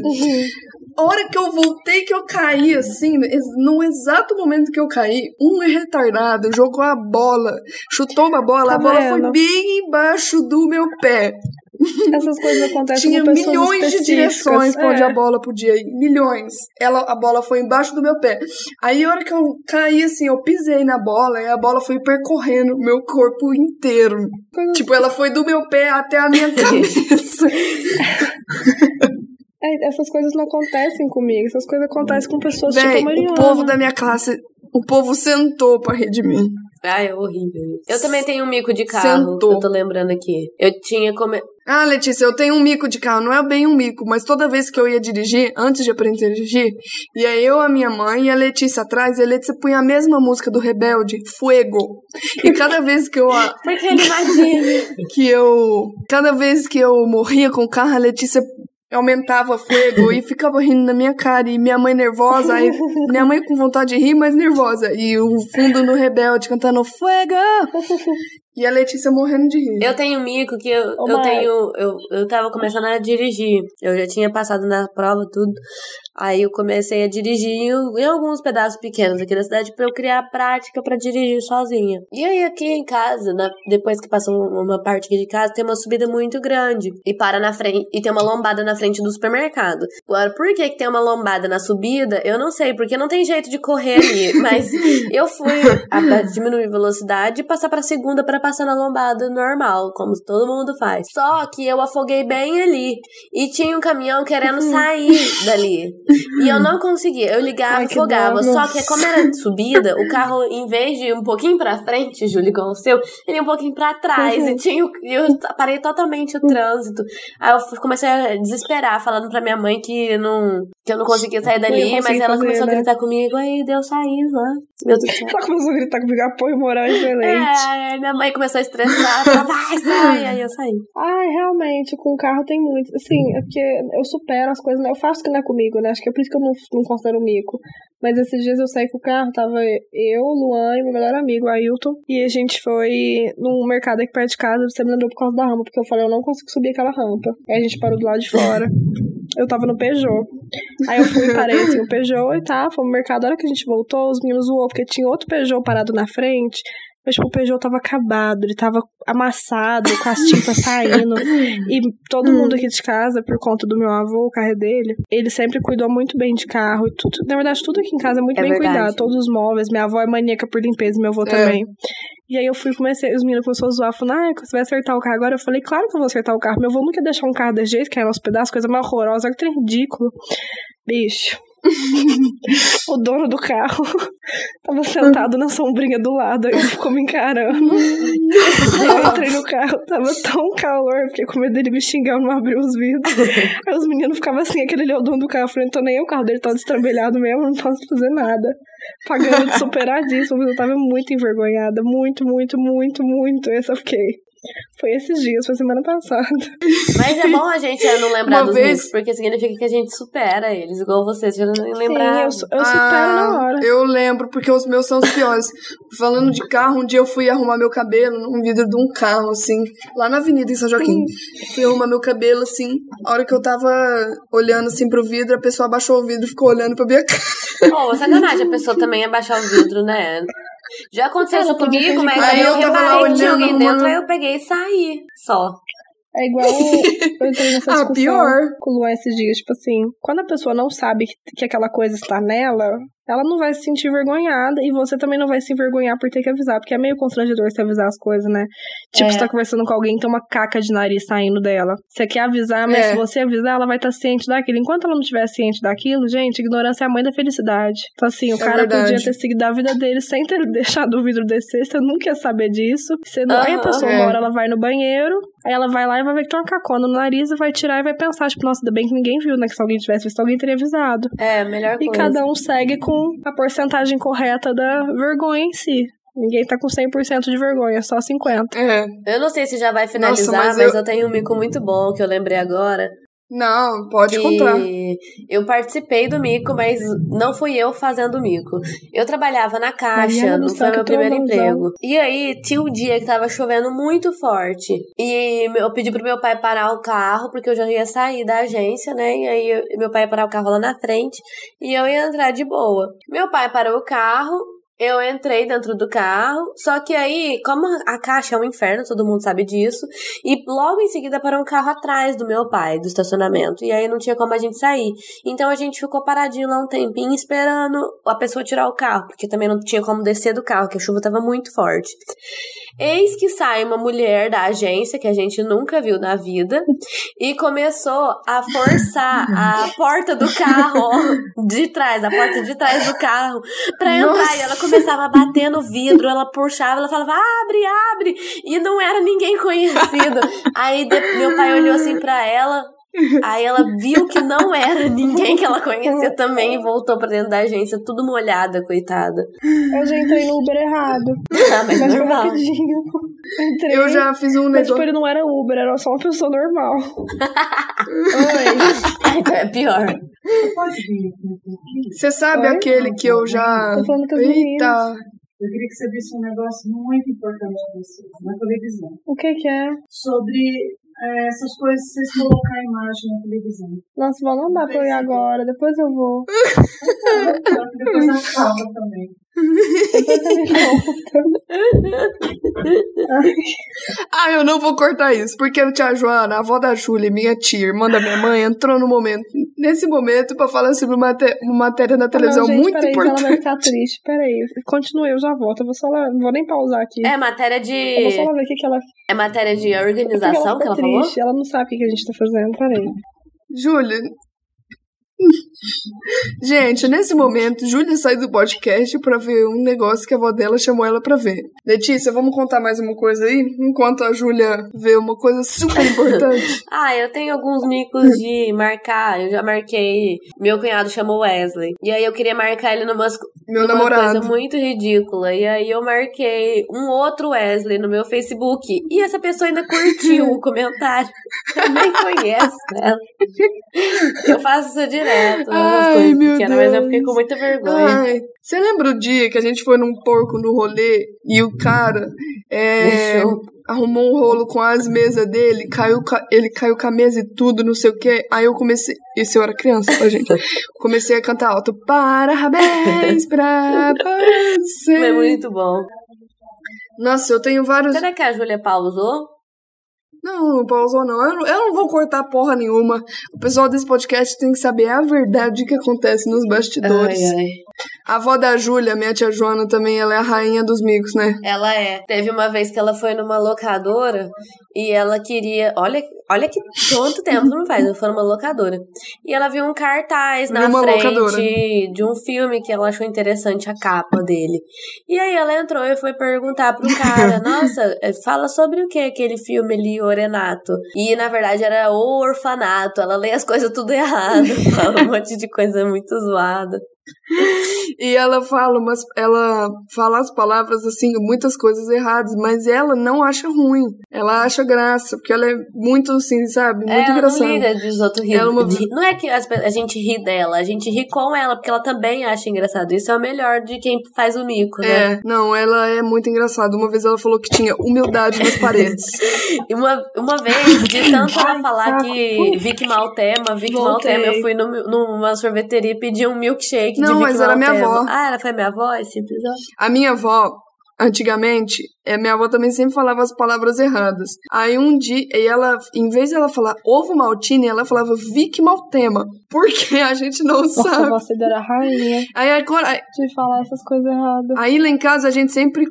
[SPEAKER 1] A hora que eu voltei, que eu caí, assim, no exato momento que eu caí, um retardado jogou a bola, chutou uma bola,
[SPEAKER 2] Tá
[SPEAKER 1] a bola
[SPEAKER 2] vendo?
[SPEAKER 1] foi bem embaixo do meu pé.
[SPEAKER 2] Essas coisas acontecem
[SPEAKER 1] Tinha
[SPEAKER 2] com
[SPEAKER 1] milhões de direções pra onde
[SPEAKER 2] É.
[SPEAKER 1] a bola podia ir. Milhões. Ela, a bola foi embaixo do meu pé. Aí a hora que eu caí, assim, eu pisei na bola e a bola foi percorrendo o meu corpo inteiro. Tipo, ela foi do meu pé até a minha [laughs] cabeça. [laughs]
[SPEAKER 2] É, essas coisas não acontecem comigo. Essas coisas acontecem com pessoas tipo a
[SPEAKER 1] Véi,
[SPEAKER 2] Mariana.
[SPEAKER 1] o povo da minha classe, o povo sentou pra rir de mim.
[SPEAKER 3] Ah, é horrível. Eu também tenho um mico de carro,
[SPEAKER 1] Sentou.
[SPEAKER 3] eu tô lembrando aqui. Eu tinha come...
[SPEAKER 1] Ah, Letícia, eu tenho um mico de carro. Não é bem um mico, mas toda vez que eu ia dirigir, antes de aprender a dirigir, ia eu, a minha mãe e a Letícia atrás, e a Letícia punha a mesma música do Rebelde, Fuego. E cada vez que eu, [laughs]
[SPEAKER 3] Porque ele imagina. [laughs]
[SPEAKER 1] que eu. Cada vez que eu morria com o carro, a Letícia aumentava fogo e ficava rindo na minha cara. E minha mãe nervosa, aí minha mãe com vontade de rir, mas nervosa. E o fundo no rebelde cantando Fuego! E a Letícia morrendo de rir.
[SPEAKER 3] Eu tenho mico que eu, eu tenho. Eu, eu tava começando a dirigir. Eu já tinha passado na prova, tudo. Aí eu comecei a dirigir em, alguns pedaços pequenos aqui da cidade pra eu criar prática pra dirigir sozinha. E aí aqui em casa, na- depois que passa um- uma parte aqui de casa, tem uma subida muito grande. E para na frente. E tem uma lombada na frente do supermercado. Agora, por que, que tem uma lombada na subida? Eu não sei, porque não tem jeito de correr ali. [laughs] mas eu fui a, a diminuir velocidade e passar pra segunda pra passar na lombada normal, como todo mundo faz. Só que eu afoguei bem ali. E tinha um caminhão querendo sair dali. E eu não conseguia. Eu ligava e afogava.
[SPEAKER 2] dó.
[SPEAKER 3] Só que como era de subida, o carro, em vez de ir um pouquinho pra frente, Júlio, igual o seu, ele ia um pouquinho pra trás.
[SPEAKER 2] Uhum.
[SPEAKER 3] E tinha, eu parei totalmente o trânsito. Aí eu comecei a desesperar, falando pra minha mãe que, não, que eu não conseguia sair dali. Mas
[SPEAKER 2] conseguir
[SPEAKER 3] ela
[SPEAKER 2] fazer,
[SPEAKER 3] começou a
[SPEAKER 2] né?
[SPEAKER 3] gritar comigo. Aí deu sair lá. Meu Deus [laughs] do céu.
[SPEAKER 2] Ela começou a gritar comigo, apoio moral excelente.
[SPEAKER 3] É, minha mãe começou a estressar, falou, vai, sai, aí eu saí.
[SPEAKER 2] Ai, realmente, com o carro tem muito. Assim, é porque eu supero as coisas, né? Eu faço que não é comigo, né? Acho que é por isso que eu não, não considero mico. Mas esses dias eu saí com o carro, tava eu, Luan e meu melhor amigo, Ailton. E a gente foi num mercado aqui perto de casa, você me lembrou por causa da rampa, porque eu falei, eu não consigo subir aquela rampa. Aí a gente parou do lado de fora. Eu tava no Peugeot. Aí eu fui parei assim, o Peugeot e tá, foi no mercado. A hora que a gente voltou, os meninos zoou, porque tinha outro Peugeot parado na frente. Mas, tipo, o Peugeot tava acabado, ele tava amassado, com as tintas saindo. [laughs] E todo mundo aqui de casa, por conta do meu avô, o carro é dele, ele sempre cuidou muito bem de carro. E tudo, na verdade, tudo aqui em casa é muito
[SPEAKER 3] É
[SPEAKER 2] bem
[SPEAKER 3] verdade.
[SPEAKER 2] cuidado. Todos os móveis. Minha avó é maníaca por limpeza, meu avô também. E aí eu fui, comecei, os meninos começaram a zoar, falando, ah, você vai acertar o carro agora? Eu falei, claro que eu vou acertar o carro. Meu avô nunca deixar um carro desse jeito, que é nosso pedaço, coisa mais horrorosa, que trem ridículo. Bicho. [laughs] o dono do carro [laughs] tava sentado na sombrinha do lado, aí ele ficou me encarando. eu entrei no carro, tava tão calor, fiquei com medo dele me xingar, eu não abrir os vidros. [laughs] Aí os meninos ficavam assim, aquele ali é o dono do carro, eu falei, então nem o carro dele tá destrambelhado mesmo, não posso fazer nada. Pagando de superadíssimo, mas eu tava muito envergonhada, muito, muito, muito, muito. Essa fiquei. Foi esses dias, foi semana passada.
[SPEAKER 3] Mas é bom a gente não lembrar
[SPEAKER 1] Uma
[SPEAKER 3] dos
[SPEAKER 1] vez-
[SPEAKER 3] porque significa que a gente supera eles, igual vocês já não
[SPEAKER 2] Sim,
[SPEAKER 3] lembraram.
[SPEAKER 2] eu, su- eu supero na hora.
[SPEAKER 1] Ah, Eu lembro, porque os meus são os piores. Falando de carro, um dia eu fui arrumar meu cabelo num vidro de um carro, assim, lá na avenida em São Joaquim. Fui arrumar meu cabelo, assim, a hora que eu tava olhando, assim, pro vidro, a pessoa abaixou o vidro e ficou olhando pra minha [laughs] cara.
[SPEAKER 3] Ô, sacanagem a pessoa também abaixar o vidro, né? Já aconteceu isso comigo, mas aí eu
[SPEAKER 1] eu,
[SPEAKER 3] reparei que tinha alguém dentro, aí eu peguei e saí. Só.
[SPEAKER 2] É igual eu entrei nessa [laughs]
[SPEAKER 1] Ah,
[SPEAKER 2] discussão
[SPEAKER 1] pior.
[SPEAKER 2] com o Luan esses dias, tipo assim, quando a pessoa não sabe que, que aquela coisa está nela, ela não vai se sentir envergonhada e você também não vai se envergonhar por ter que avisar, porque é meio constrangedor você avisar as coisas, né? Tipo,
[SPEAKER 3] É.
[SPEAKER 2] você tá conversando com alguém e tem uma caca de nariz saindo dela. Você quer avisar, mas
[SPEAKER 1] É.
[SPEAKER 2] se você avisar, ela vai estar ciente daquilo. Enquanto ela não estiver ciente daquilo, gente, ignorância é a mãe da felicidade. Então, assim, o
[SPEAKER 1] É
[SPEAKER 2] cara
[SPEAKER 1] verdade.
[SPEAKER 2] podia ter seguido a vida dele sem ter [laughs] deixado o vidro descer, você nunca ia saber disso. Você não... Aí a pessoa,
[SPEAKER 1] É.
[SPEAKER 2] uma hora, ela vai no banheiro, aí ela vai lá e vai ver que tem uma cacona no nariz e vai tirar e vai pensar, tipo, nossa, ainda bem que ninguém viu, né? Que se alguém tivesse visto, alguém teria avisado.
[SPEAKER 3] É, a melhor
[SPEAKER 2] E
[SPEAKER 3] coisa.
[SPEAKER 2] cada um segue com a porcentagem correta da vergonha em si. Ninguém tá com 100% de vergonha, só 50%.
[SPEAKER 1] É.
[SPEAKER 3] Eu não sei se já vai finalizar,
[SPEAKER 1] Nossa,
[SPEAKER 3] mas,
[SPEAKER 1] mas
[SPEAKER 3] eu...
[SPEAKER 1] eu-
[SPEAKER 3] tenho um mico muito bom que eu lembrei agora.
[SPEAKER 1] Não, pode contar.
[SPEAKER 3] eu participei do mico, mas não fui eu fazendo o mico. Eu trabalhava na caixa, não foi meu primeiro emprego. E aí, tinha um dia que tava chovendo muito forte. E eu pedi pro meu pai parar o carro, porque eu já ia sair da agência, né? E aí, eu- meu pai ia parar o carro lá na frente e eu ia entrar de boa. Meu pai parou o carro, eu entrei dentro do carro, só que aí, como a caixa é um inferno, todo mundo sabe disso, e logo em seguida parou um carro atrás do meu pai, do estacionamento, e aí não tinha como a gente sair. Então a gente ficou paradinho lá um tempinho esperando a pessoa tirar o carro, porque também não tinha como descer do carro, que a chuva tava muito forte. Eis que sai uma mulher da agência, que a gente nunca viu na vida, e começou a forçar a [laughs] porta do carro de trás, a porta de trás do carro, pra entrar. E ela começava a bater no vidro, ela puxava, ela falava, abre, abre. E não era ninguém conhecido. Aí meu pai olhou assim pra ela, Aí ela viu que não era ninguém que ela conhecia também e voltou pra dentro da agência, tudo molhada, coitada.
[SPEAKER 2] Eu já entrei no Uber errado.
[SPEAKER 3] Ah, mas,
[SPEAKER 2] Mas
[SPEAKER 3] normal.
[SPEAKER 2] rapidinho. Entrei.
[SPEAKER 1] Eu já fiz um
[SPEAKER 2] Mas, tipo,
[SPEAKER 1] negócio.
[SPEAKER 2] ele não era Uber, era só uma pessoa normal. [laughs] Oi.
[SPEAKER 3] Então é pior.
[SPEAKER 1] Você sabe
[SPEAKER 2] Oi?
[SPEAKER 1] aquele que eu já.
[SPEAKER 2] Tô falando com meninas.
[SPEAKER 1] Eita!
[SPEAKER 4] Eu queria que você visse um negócio muito importante para vocês, na televisão.
[SPEAKER 2] O que que é?
[SPEAKER 4] Sobre eh, essas coisas, vocês colocar a imagem na televisão.
[SPEAKER 2] Nossa, vó, não dá pra eu ir agora, depois eu vou.
[SPEAKER 4] Depois acaba também. [laughs]
[SPEAKER 1] Ah, eu não vou cortar isso, porque a tia Joana, a avó da Júlia, minha tia, irmã da minha mãe, entrou no momento, nesse momento, pra falar sobre uma, uma matéria na televisão
[SPEAKER 2] não, gente,
[SPEAKER 1] muito
[SPEAKER 2] peraí, ela vai
[SPEAKER 1] importante.
[SPEAKER 2] ficar triste. Peraí, continue, eu já volto. Eu vou só lá, não vou nem pausar aqui.
[SPEAKER 3] É matéria
[SPEAKER 2] Eu vou só
[SPEAKER 3] de.
[SPEAKER 2] lá ver o que, que ela
[SPEAKER 3] É matéria de
[SPEAKER 2] Porque ela
[SPEAKER 3] organização que ela falou?
[SPEAKER 2] triste, ela não sabe o que que a gente tá fazendo, peraí.
[SPEAKER 1] Júlia. Gente, nesse momento, Júlia saiu do podcast pra ver um negócio que a avó dela chamou ela pra ver. Letícia, vamos contar mais uma coisa aí? Enquanto a Júlia vê uma coisa super importante. [laughs]
[SPEAKER 3] Ah, eu tenho alguns micos de marcar. Eu já marquei. Meu cunhado chamou Wesley. E aí eu queria marcar ele numa,
[SPEAKER 1] Meu
[SPEAKER 3] numa
[SPEAKER 1] namorado.
[SPEAKER 3] coisa muito ridícula. E aí eu marquei um outro Wesley no meu Facebook. E essa pessoa ainda curtiu o [laughs] comentário. Eu nem conheço ela. Eu faço isso direto. Umas
[SPEAKER 1] Ai,
[SPEAKER 3] coisas
[SPEAKER 1] meu
[SPEAKER 3] pequenas, mas eu fiquei
[SPEAKER 1] Deus.
[SPEAKER 3] com muita vergonha.
[SPEAKER 1] Ai, você lembra o dia que a gente foi num porco no rolê e o cara é, arrumou um rolo com as mesas dele, caiu, ca- ele caiu com a mesa e tudo, não sei o que. Aí eu comecei. Isso eu era criança, tá, gente? [laughs] Comecei a cantar alto. Parabéns pra você.
[SPEAKER 3] Foi muito bom.
[SPEAKER 1] Nossa, eu tenho vários.
[SPEAKER 3] Será que a Júlia pausou?
[SPEAKER 1] Não, não pausou, não. Eu, não. eu não vou cortar porra nenhuma. O pessoal desse podcast tem que saber a verdade que acontece nos bastidores.
[SPEAKER 3] Ai, ai.
[SPEAKER 1] A avó da Júlia, minha tia Joana, também, ela é a rainha dos micos, né?
[SPEAKER 3] Ela é. Teve uma vez que ela foi numa locadora e ela queria. Olha, olha que quanto tempo não faz. Ela foi numa locadora. E ela viu um cartaz na
[SPEAKER 1] Numa
[SPEAKER 3] frente
[SPEAKER 1] locadora.
[SPEAKER 3] de um filme que ela achou interessante a capa dele. E aí ela entrou e foi perguntar pro cara: [laughs] Nossa, eh, fala sobre o que aquele filme ali, Orenato? E na verdade era o orfanato. Ela lê as coisas tudo errado. [laughs] Fala um monte de coisa muito zoada. [laughs]
[SPEAKER 1] E ela fala umas, ela fala as palavras assim, muitas coisas erradas, mas ela não acha ruim. Ela acha graça, porque ela é muito assim, sabe? Muito
[SPEAKER 3] ela
[SPEAKER 1] engraçada.
[SPEAKER 3] não liga dos outros rir.
[SPEAKER 1] Ela uma-
[SPEAKER 3] de- Não é que as a gente ri dela, a gente ri com ela, porque ela também acha engraçado. Isso é o melhor de quem faz o mico, né?
[SPEAKER 1] É, não, ela é muito engraçada. Uma vez ela falou que tinha humildade nas paredes. [laughs]
[SPEAKER 3] E uma, uma vez, de [coughs] tanto ela falar
[SPEAKER 2] saco.
[SPEAKER 3] que Vic Maltema, Vic
[SPEAKER 2] Voltei.
[SPEAKER 3] Maltema, eu fui num- numa sorveteria e pedi um milkshake de
[SPEAKER 1] Não, mas era minha avó.
[SPEAKER 3] Ah, era, foi minha avó esse episódio?
[SPEAKER 1] A minha avó, antigamente, é, minha avó também sempre falava as palavras erradas. Aí um dia, e ela, em vez de ela falar ovo maltine, ela falava Vic Maltema. Porque a gente não
[SPEAKER 2] Nossa,
[SPEAKER 1] sabe.
[SPEAKER 2] você era rainha
[SPEAKER 1] Aí agora,
[SPEAKER 2] de falar essas coisas erradas.
[SPEAKER 1] Aí lá em casa a gente sempre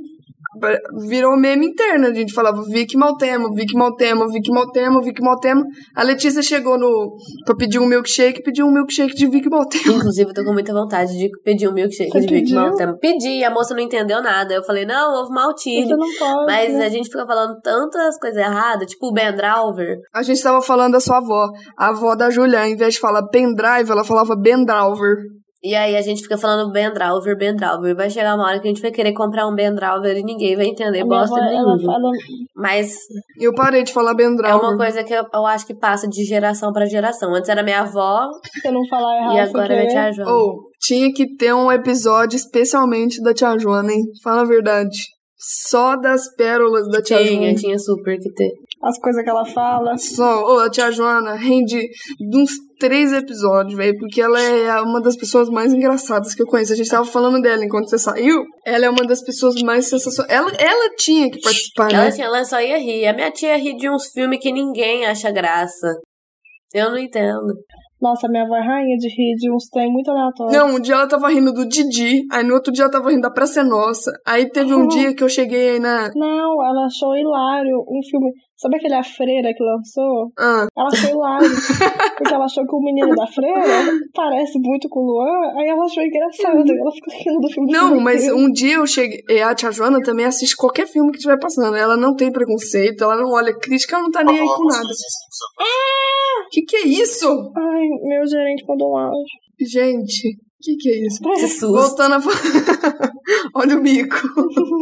[SPEAKER 1] virou meme interno. A gente falava Vic Maltema, Vic Maltema, Vic Maltema, Vic Maltema. A Letícia chegou no pra pedir um milkshake, pediu um milkshake de Vic Maltema.
[SPEAKER 3] Inclusive, eu tô com muita vontade de pedir um milkshake
[SPEAKER 2] Você
[SPEAKER 3] de Vic
[SPEAKER 2] pediu?
[SPEAKER 3] Maltema. Pedi, e a moça não entendeu nada. Eu falei, não, ovo maltine.
[SPEAKER 2] Você não pode.
[SPEAKER 3] Mas
[SPEAKER 2] né?
[SPEAKER 3] a gente fica falando tantas coisas erradas, tipo o Ben Drauver.
[SPEAKER 1] A gente tava falando da sua avó. A avó da Julia, ao invés de falar pendrive, ela falava Bendrauver.
[SPEAKER 3] E aí a gente fica falando Ben Drauver, Ben Drauver. Vai chegar uma hora que a gente vai querer comprar um Ben Drauver e ninguém vai entender
[SPEAKER 2] A
[SPEAKER 3] bosta
[SPEAKER 2] avó,
[SPEAKER 3] nenhuma.
[SPEAKER 2] fala,
[SPEAKER 3] Mas
[SPEAKER 1] Eu parei de falar
[SPEAKER 3] é
[SPEAKER 1] Bendrauver.
[SPEAKER 3] uma coisa que eu, eu acho que passa de geração pra geração. Antes era minha avó
[SPEAKER 2] você não falar errado
[SPEAKER 3] e agora é minha
[SPEAKER 2] querer.
[SPEAKER 3] tia Joana.
[SPEAKER 1] Ou, tinha que ter um episódio especialmente da Tia Joana, hein? Fala a verdade. Só das pérolas da Tia
[SPEAKER 3] tinha,
[SPEAKER 1] Joana.
[SPEAKER 3] tinha super que ter.
[SPEAKER 2] As coisas que ela fala.
[SPEAKER 1] Só, ô, a tia Joana rende de uns três episódios, velho, porque ela é uma das pessoas mais engraçadas que eu conheço. A gente tava falando dela enquanto você saiu. Ela é uma das pessoas mais sensacionais. Ela, ela tinha que participar,
[SPEAKER 3] Ela,
[SPEAKER 1] né?
[SPEAKER 3] tinha, ela só ia rir. A minha tia ri de uns filmes que ninguém acha graça. Eu não entendo.
[SPEAKER 2] Nossa, minha avó é rainha de rir de uns trem muito aleatórios.
[SPEAKER 1] Não, um dia ela tava rindo do Didi, aí no outro dia ela tava rindo da Praça Nossa. Aí teve um dia que eu cheguei aí na.
[SPEAKER 2] Não, ela achou hilário um filme. Sabe aquele A Freira que lançou?
[SPEAKER 1] Ah,
[SPEAKER 2] Ela foi live, [laughs] porque ela achou que o menino da Freira parece muito com o Luan, aí ela achou engraçado, ela ficou rindo do filme.
[SPEAKER 1] não,
[SPEAKER 2] inteiro.
[SPEAKER 1] mas um dia eu cheguei. e A tia Joana também assiste qualquer filme que estiver passando. Ela não tem preconceito, ela não olha crítica, ela não tá nem aí com nada. Que que é isso?
[SPEAKER 2] Ai, meu gerente mandou um áudio.
[SPEAKER 1] Gente, que que é isso?
[SPEAKER 3] Que susto.
[SPEAKER 1] Voltando a falar. [laughs] Olha o mico.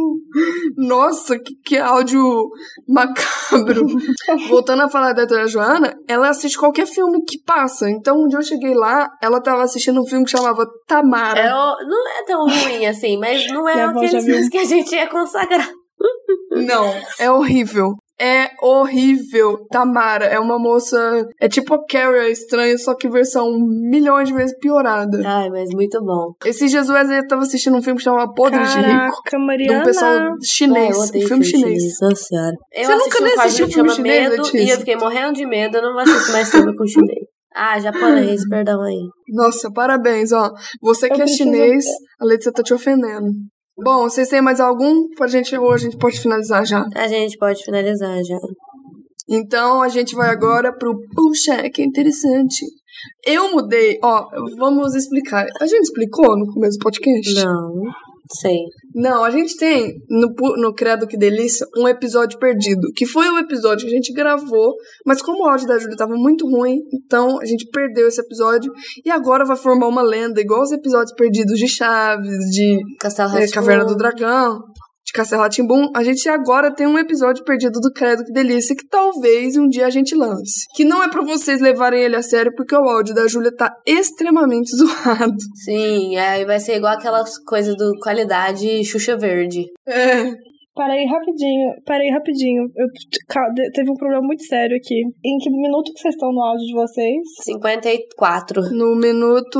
[SPEAKER 1] [laughs] Nossa, que, que áudio macabro. [laughs] Voltando a falar da Tia Joana, ela assiste qualquer filme que passa. Então, um dia eu cheguei lá, ela tava assistindo um filme que chamava Tamara.
[SPEAKER 3] É não é tão ruim assim, mas não é aqueles filmes que a gente ia consagrar.
[SPEAKER 1] Não, é horrível. É horrível. Tamara é uma moça. É tipo a Carrie a estranha, só que versão milhões de vezes piorada.
[SPEAKER 3] Ai, mas muito bom.
[SPEAKER 1] Dias o Wesley tava assistindo um filme que chamava Podres de Rico.
[SPEAKER 2] Caraca,
[SPEAKER 1] De
[SPEAKER 2] Mariana.
[SPEAKER 1] um pessoal
[SPEAKER 3] Ai,
[SPEAKER 1] chinês.
[SPEAKER 3] eu
[SPEAKER 1] um filme chinês.
[SPEAKER 3] Nossa senhora. Eu
[SPEAKER 1] Você nunca nem
[SPEAKER 3] um
[SPEAKER 1] assistiu
[SPEAKER 3] que
[SPEAKER 1] filme chinês,
[SPEAKER 3] Medo e eu fiquei morrendo de medo. Eu não vou assistir mais filme com chinês. Ah, japonês, perdão aí.
[SPEAKER 1] Nossa, parabéns, ó. Você que
[SPEAKER 2] Eu
[SPEAKER 1] é
[SPEAKER 2] preciso-
[SPEAKER 1] chinês, a Letícia tá te ofendendo. Bom, vocês têm mais algum? Pra gente, ou a gente pode finalizar já.
[SPEAKER 3] A gente pode finalizar já.
[SPEAKER 1] Então, a gente vai agora pro Puxa, que interessante. Eu mudei, ó, vamos explicar. A gente explicou no começo do podcast?
[SPEAKER 3] Não, sei.
[SPEAKER 1] Não, a gente tem no, no Credo Que Delícia um episódio perdido, que foi o episódio que a gente gravou, mas como o áudio da Júlia tava muito ruim, então a gente perdeu esse episódio e agora vai formar uma lenda, igual os episódios perdidos de Chaves, de
[SPEAKER 3] Castelo
[SPEAKER 1] é. Caverna do Dragão, Castelo Timbum. A gente agora tem um episódio perdido do Credo Que Delícia que talvez um dia a gente lance. Que não é pra vocês levarem ele a sério, porque o áudio da Júlia tá extremamente [laughs] zoado.
[SPEAKER 3] Sim, aí vai ser igual aquelas coisas do qualidade Xuxa Verde.
[SPEAKER 1] É.
[SPEAKER 2] Parei rapidinho, parei rapidinho. Eu, teve um problema muito sério aqui. Em que minuto que vocês estão no áudio de vocês?
[SPEAKER 3] 54.
[SPEAKER 1] No minuto.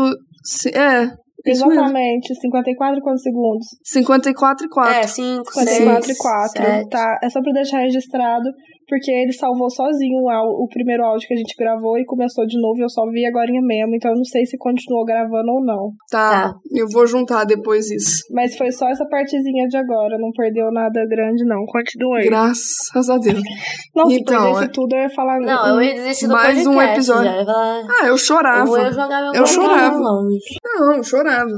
[SPEAKER 1] É. Isso mesmo.
[SPEAKER 2] Exatamente, 54 quantos segundos?
[SPEAKER 1] 54 e 4.
[SPEAKER 3] É, 5,
[SPEAKER 2] 54
[SPEAKER 3] 6,
[SPEAKER 2] e 4,
[SPEAKER 3] 7.
[SPEAKER 2] tá? É só pra deixar registrado, porque ele salvou sozinho o, o primeiro áudio que a gente gravou e começou de novo e eu só vi agora mesmo, então eu não sei se continuou gravando ou não.
[SPEAKER 1] Tá.
[SPEAKER 3] Tá.
[SPEAKER 1] Eu vou juntar depois isso.
[SPEAKER 2] Mas foi só essa partezinha de agora, não perdeu nada grande não, continua aí.
[SPEAKER 1] Graças a Deus.
[SPEAKER 2] Não, se
[SPEAKER 1] Então,
[SPEAKER 2] perdesse
[SPEAKER 1] é-
[SPEAKER 2] tudo eu ia falar...
[SPEAKER 3] Não, eu ia desistir do
[SPEAKER 1] Mais um
[SPEAKER 3] podcast.
[SPEAKER 1] episódio.
[SPEAKER 3] Já. Eu falar,
[SPEAKER 1] Ah, eu chorava.
[SPEAKER 3] eu jogar meu
[SPEAKER 1] Eu chorava. Não, eu chorava.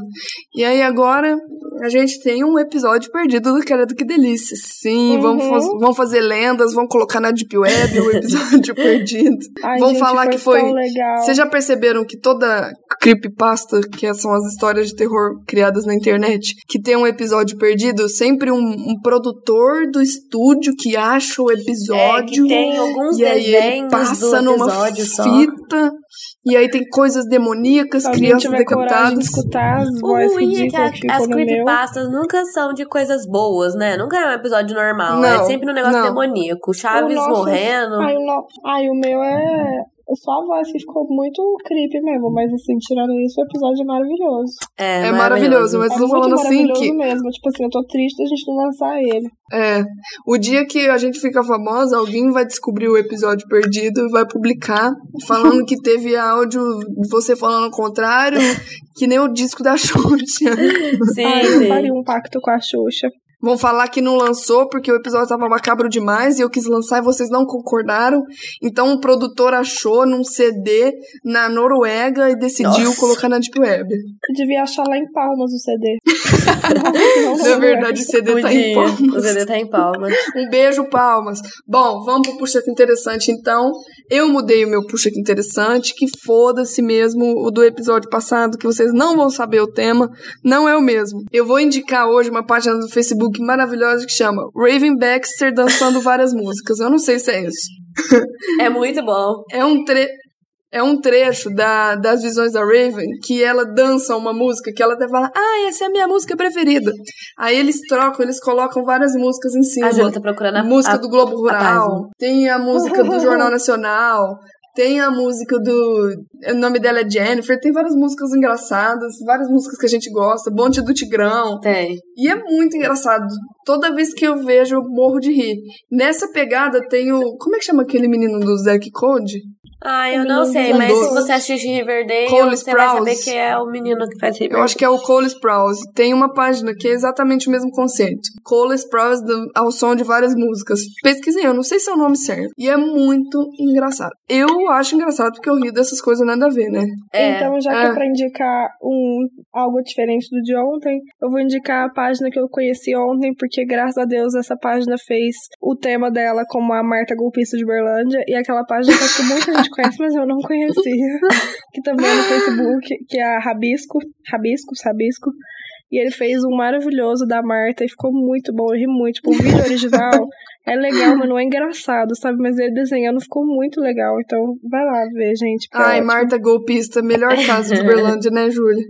[SPEAKER 1] E aí agora a gente tem um episódio perdido do Credo Que Delícia. Sim,
[SPEAKER 2] Uhum.
[SPEAKER 1] vamos, vamos fazer lendas, vamos colocar na Deep Web o [laughs] episódio perdido.
[SPEAKER 2] Ai,
[SPEAKER 1] Vamos
[SPEAKER 2] gente,
[SPEAKER 1] falar
[SPEAKER 2] foi
[SPEAKER 1] que foi-. Vocês já perceberam que toda creepypasta, que são as histórias de terror criadas na internet, que tem um episódio perdido, sempre um, um produtor do estúdio que acha o
[SPEAKER 3] É,
[SPEAKER 1] episódio.
[SPEAKER 3] que tem alguns
[SPEAKER 1] e aí ele passa
[SPEAKER 3] do
[SPEAKER 1] numa
[SPEAKER 3] episódio só.
[SPEAKER 1] E aí tem coisas demoníacas,
[SPEAKER 2] alguém
[SPEAKER 1] crianças
[SPEAKER 2] de
[SPEAKER 1] decapitadas.
[SPEAKER 2] escutar as
[SPEAKER 3] O ruim é que a-
[SPEAKER 2] que
[SPEAKER 3] as
[SPEAKER 2] meu...
[SPEAKER 3] creepypastas nunca são de coisas boas, né? Nunca é um episódio normal.
[SPEAKER 1] Não,
[SPEAKER 3] é sempre um negócio
[SPEAKER 1] não.
[SPEAKER 3] demoníaco. Chaves
[SPEAKER 2] O nosso-
[SPEAKER 3] morrendo.
[SPEAKER 2] Ai, o, no... Ai, o meu é... Só a voz que ficou muito creepy mesmo, mas assim, tirando isso, o episódio é maravilhoso.
[SPEAKER 3] É,
[SPEAKER 1] É maravilhoso, mas
[SPEAKER 2] é
[SPEAKER 1] eu tô
[SPEAKER 2] muito
[SPEAKER 1] falando assim
[SPEAKER 2] maravilhoso
[SPEAKER 1] que.
[SPEAKER 2] mesmo. Tipo assim, eu tô triste da gente não lançar ele.
[SPEAKER 1] É. O dia que a gente fica famosa, alguém vai descobrir o episódio perdido e vai publicar, falando que teve áudio de você falando o contrário, que nem o disco da Xuxa.
[SPEAKER 3] Sim,
[SPEAKER 2] Ai, eu
[SPEAKER 3] sim.
[SPEAKER 2] faria um pacto com a Xuxa.
[SPEAKER 1] Vão falar que não lançou porque o episódio tava macabro demais e eu quis lançar e vocês não concordaram. Então o produtor achou num CD na Noruega e decidiu
[SPEAKER 3] Nossa.
[SPEAKER 1] colocar na Deep Web.
[SPEAKER 2] Eu devia achar lá em Palmas o CD. Não, [laughs] não,
[SPEAKER 1] Na verdade, o CD tá em
[SPEAKER 3] Podia. O
[SPEAKER 1] palmas.
[SPEAKER 3] CD tá em palmas.
[SPEAKER 1] Um beijo, palmas. Bom, vamos pro Puxa Que Interessante, então. Eu mudei o meu Puxa Que Interessante, que foda-se mesmo o do episódio passado, que vocês não vão saber o tema, não é o mesmo. Eu vou indicar hoje uma página do Facebook maravilhosa que chama Raven Baxter dançando várias [laughs] músicas. Eu não sei se é isso.
[SPEAKER 3] É muito bom.
[SPEAKER 1] É um tre... É um trecho da, das visões da Raven que ela dança uma música que ela até fala, ah, essa é a minha música preferida. Aí eles trocam, eles colocam várias músicas em cima.
[SPEAKER 3] A Júlia tá procurando a,
[SPEAKER 1] música
[SPEAKER 3] a-
[SPEAKER 1] do Globo. Rural, tem a música do Jornal Nacional, tem a música do. O nome dela é Jennifer, tem várias músicas engraçadas, várias músicas que a gente gosta, Bonde do Tigrão.
[SPEAKER 3] Tem.
[SPEAKER 1] E é muito engraçado. Toda vez que eu vejo, eu morro de rir. Nessa pegada tem o. Como é que chama aquele menino do Zack Code?
[SPEAKER 3] Ah, eu não sei, mas se você assistir Riverdale,
[SPEAKER 1] Cole
[SPEAKER 3] você vai saber
[SPEAKER 1] Sprouse.
[SPEAKER 3] que é o menino que faz Riverdale.
[SPEAKER 1] Eu acho que é o Cole Sprouse. Tem uma página que é exatamente o mesmo conceito. Cole Sprouse do- ao som de várias músicas. Pesquisei, eu não sei se é o nome certo. E é muito engraçado. Eu acho engraçado porque eu rio dessas coisas nada a ver, né?
[SPEAKER 3] É.
[SPEAKER 2] Então, já que
[SPEAKER 1] É.
[SPEAKER 2] é pra indicar um, algo diferente do de ontem, eu vou indicar a página que eu conheci ontem, porque graças a Deus essa página fez o tema dela como a Marta Golpista de Berlândia, e aquela página que acho que muita [laughs] gente conhece, mas eu não conhecia, [laughs] que também é no Facebook, que é a Rabisco, Rabiscos, Rabisco, e ele fez um maravilhoso da Marta e ficou muito bom, eu ri muito. Tipo, o vídeo original é legal, mas não é engraçado, sabe? Mas ele desenhando ficou muito legal, então vai lá ver, gente. é
[SPEAKER 1] Ai,
[SPEAKER 2] ótimo.
[SPEAKER 1] Marta Golpista, melhor caso de Berlândia, né, Júlia?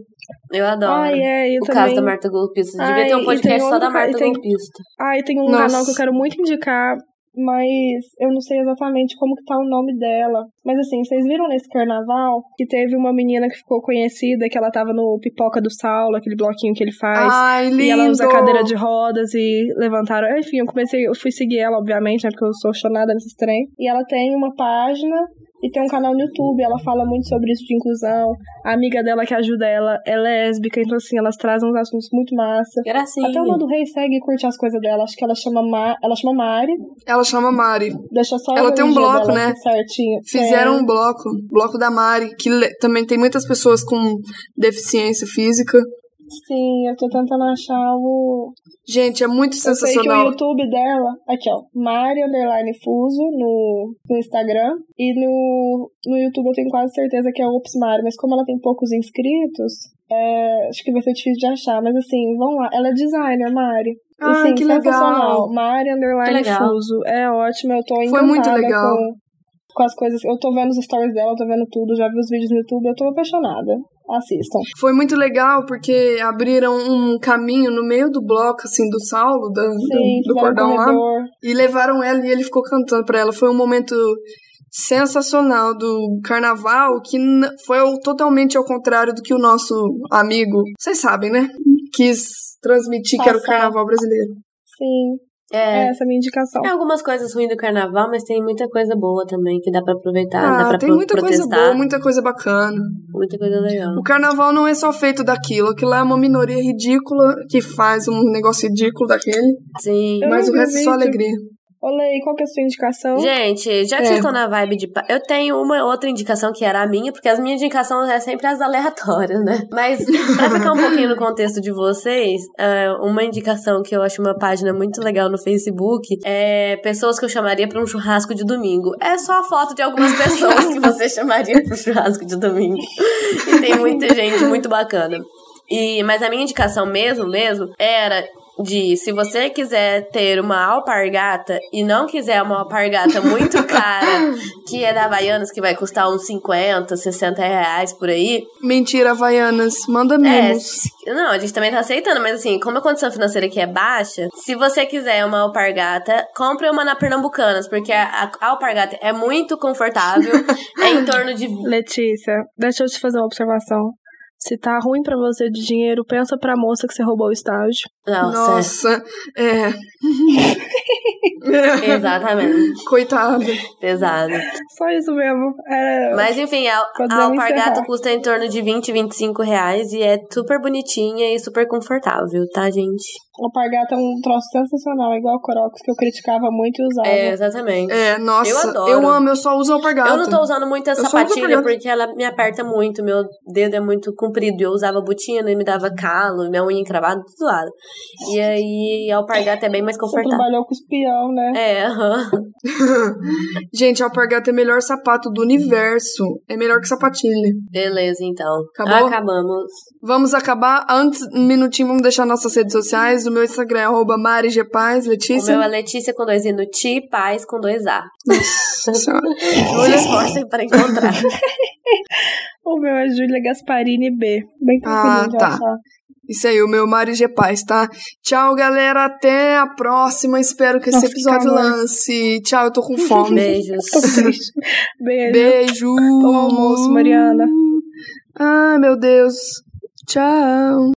[SPEAKER 3] Eu adoro.
[SPEAKER 2] Ai, é, eu
[SPEAKER 3] o
[SPEAKER 2] também.
[SPEAKER 3] caso da Marta Golpista. Devia
[SPEAKER 2] Ai,
[SPEAKER 3] ter um
[SPEAKER 2] e
[SPEAKER 3] podcast só da Marta
[SPEAKER 2] e tem-
[SPEAKER 3] Golpista.
[SPEAKER 2] Ai, tem um
[SPEAKER 1] Nossa.
[SPEAKER 2] canal que eu quero muito indicar, mas eu não sei exatamente como que tá o nome dela. Mas assim, vocês viram nesse carnaval que teve uma menina que ficou conhecida, que ela tava no Pipoca do Saulo, aquele bloquinho que ele faz.
[SPEAKER 1] Ai, lindo!
[SPEAKER 2] E ela usa cadeira de rodas e levantaram. Enfim, eu comecei, eu fui seguir ela, obviamente, né? Porque eu sou chonada nesses trem. E ela tem uma página e tem um canal no YouTube. Ela fala muito sobre isso de inclusão. A amiga dela que ajuda ela é lésbica, então assim, elas trazem uns assuntos muito massa.
[SPEAKER 3] Gracinha.
[SPEAKER 2] Até uma do Rei segue e curte as coisas dela. Acho que ela chama, Ma... ela chama Mari.
[SPEAKER 1] Ela chama Mari.
[SPEAKER 2] Deixa só
[SPEAKER 1] Ela tem
[SPEAKER 2] o
[SPEAKER 1] um bloco, né?
[SPEAKER 2] Certinho.
[SPEAKER 1] Fizeram
[SPEAKER 2] Tem.
[SPEAKER 1] um bloco, bloco da Mari, que le- também tem muitas pessoas com deficiência física.
[SPEAKER 2] Sim, eu tô tentando achar o.
[SPEAKER 1] Gente, é muito
[SPEAKER 2] Eu sei que o
[SPEAKER 1] sensacional.
[SPEAKER 2] YouTube dela. Aqui, ó. Mari Underline Fuso no, no Instagram. E no, no YouTube eu tenho quase certeza que é Ops Mari. Mas como ela tem poucos inscritos, é, acho que vai ser difícil de achar. Mas assim, vamos lá. Ela é designer, Mari.
[SPEAKER 1] Ah,
[SPEAKER 2] sim,
[SPEAKER 1] que
[SPEAKER 2] sensacional.
[SPEAKER 1] legal.
[SPEAKER 2] Mari Underline
[SPEAKER 3] legal.
[SPEAKER 2] Fuso. É ótimo, eu tô
[SPEAKER 1] Foi
[SPEAKER 2] encantada
[SPEAKER 1] muito legal.
[SPEAKER 2] com, com as coisas. Eu tô vendo os stories dela, eu tô vendo tudo, já vi os vídeos no YouTube, eu tô apaixonada. Assistam.
[SPEAKER 1] Foi muito legal porque abriram um caminho no meio do bloco, assim, do Saulo, da- do,
[SPEAKER 2] Sim,
[SPEAKER 1] do
[SPEAKER 2] um
[SPEAKER 1] cordão lá, e levaram ela e ele ficou cantando pra ela. Foi um momento sensacional do carnaval que foi totalmente ao contrário do que o nosso amigo, vocês sabem, né? Quis transmitir que era o
[SPEAKER 2] Passar.
[SPEAKER 1] carnaval brasileiro.
[SPEAKER 2] Sim,
[SPEAKER 3] É.
[SPEAKER 2] essa é a minha indicação.
[SPEAKER 3] Tem algumas coisas ruins do carnaval, mas tem muita coisa boa também que dá pra aproveitar, dá
[SPEAKER 1] Ah,
[SPEAKER 3] pra
[SPEAKER 1] tem muita coisa
[SPEAKER 3] protestar.
[SPEAKER 1] boa, muita coisa bacana.
[SPEAKER 3] muita coisa legal.
[SPEAKER 1] O carnaval não é só feito daquilo, aquilo lá é uma minoria ridícula que faz um negócio ridículo daquele,
[SPEAKER 3] Sim.
[SPEAKER 1] Mas o resto é só alegria.
[SPEAKER 2] Olê, qual que é a sua indicação?
[SPEAKER 3] Gente, já que
[SPEAKER 1] É.
[SPEAKER 3] vocês estão na vibe de. Eu tenho uma outra indicação que era a minha, porque as minhas indicações é sempre as aleatórias, né? Mas, pra ficar um pouquinho no contexto de vocês, é, uma indicação que eu acho uma página muito legal no Facebook é pessoas que eu chamaria pra um churrasco de domingo. É só a foto de algumas pessoas que você chamaria pro churrasco de domingo. E tem muita gente muito bacana. E, mas a minha indicação mesmo, mesmo, era de se você quiser ter uma alpargata e não quiser uma alpargata muito [laughs] cara, que é da Havaianas, que vai custar uns 50, 60 reais por aí.
[SPEAKER 1] Mentira, Havaianas, manda
[SPEAKER 3] É,
[SPEAKER 1] menos.
[SPEAKER 3] se- não, a gente também tá aceitando, mas assim, como a condição financeira aqui é baixa, se você quiser uma alpargata, compre uma na Pernambucanas, porque a, a alpargata é muito confortável, [laughs] é em torno de
[SPEAKER 2] Letícia, deixa eu te fazer uma observação. Se tá ruim pra você de dinheiro, pensa pra moça que você roubou o estágio.
[SPEAKER 3] Nossa,
[SPEAKER 1] Nossa, é. [laughs]
[SPEAKER 3] exatamente,
[SPEAKER 1] Coitada.
[SPEAKER 3] pesado.
[SPEAKER 2] Só isso mesmo. É,
[SPEAKER 3] Mas enfim, a, a alpargata custa em torno de 20, 25 reais e é super bonitinha e super confortável, tá, gente?
[SPEAKER 2] A alpargata é um troço sensacional, igual o Crocs, que eu criticava muito e usava.
[SPEAKER 3] É, exatamente.
[SPEAKER 1] É, nossa,
[SPEAKER 3] Eu adoro.
[SPEAKER 1] amo, eu só uso alpargata.
[SPEAKER 3] Eu não tô usando muito a
[SPEAKER 1] Eu uso
[SPEAKER 3] sapatilha porque ela me aperta muito, meu dedo é muito comprido. Eu usava botina e me dava calo, minha unha encravada, tudo zoado. E aí a alpargata é bem mais
[SPEAKER 2] Você
[SPEAKER 3] confortável.
[SPEAKER 2] trabalhou com espião, né?
[SPEAKER 3] É, aham. [laughs]
[SPEAKER 1] Gente, alpargata é o melhor sapato do universo. É melhor que sapatilha.
[SPEAKER 3] Beleza, então.
[SPEAKER 1] Acabou?
[SPEAKER 3] Acabamos.
[SPEAKER 1] Vamos acabar. Antes, um minutinho, vamos deixar nossas redes sociais. O meu Instagram é arroba Mari G. Paz,
[SPEAKER 3] O
[SPEAKER 1] Letícia.
[SPEAKER 3] meu é Letícia com dois I no Ti, Paz com dois A.
[SPEAKER 1] Nossa senhora. [laughs]
[SPEAKER 3] Se esforcem para encontrar. [laughs]
[SPEAKER 2] O meu é Júlia Gasparini B. Bem
[SPEAKER 1] Ah, tá.
[SPEAKER 2] achar.
[SPEAKER 1] Isso aí, o meu Mari G. Paz, tá? Tchau, galera. Até a próxima. Espero que esse
[SPEAKER 2] Nossa, que
[SPEAKER 1] episódio lance. Tchau, eu tô com fome.
[SPEAKER 3] Beijos. [laughs]
[SPEAKER 2] Tô triste. Beijo.
[SPEAKER 1] Beijo.
[SPEAKER 2] Bom almoço, Mariana.
[SPEAKER 1] Ai, meu Deus. Tchau.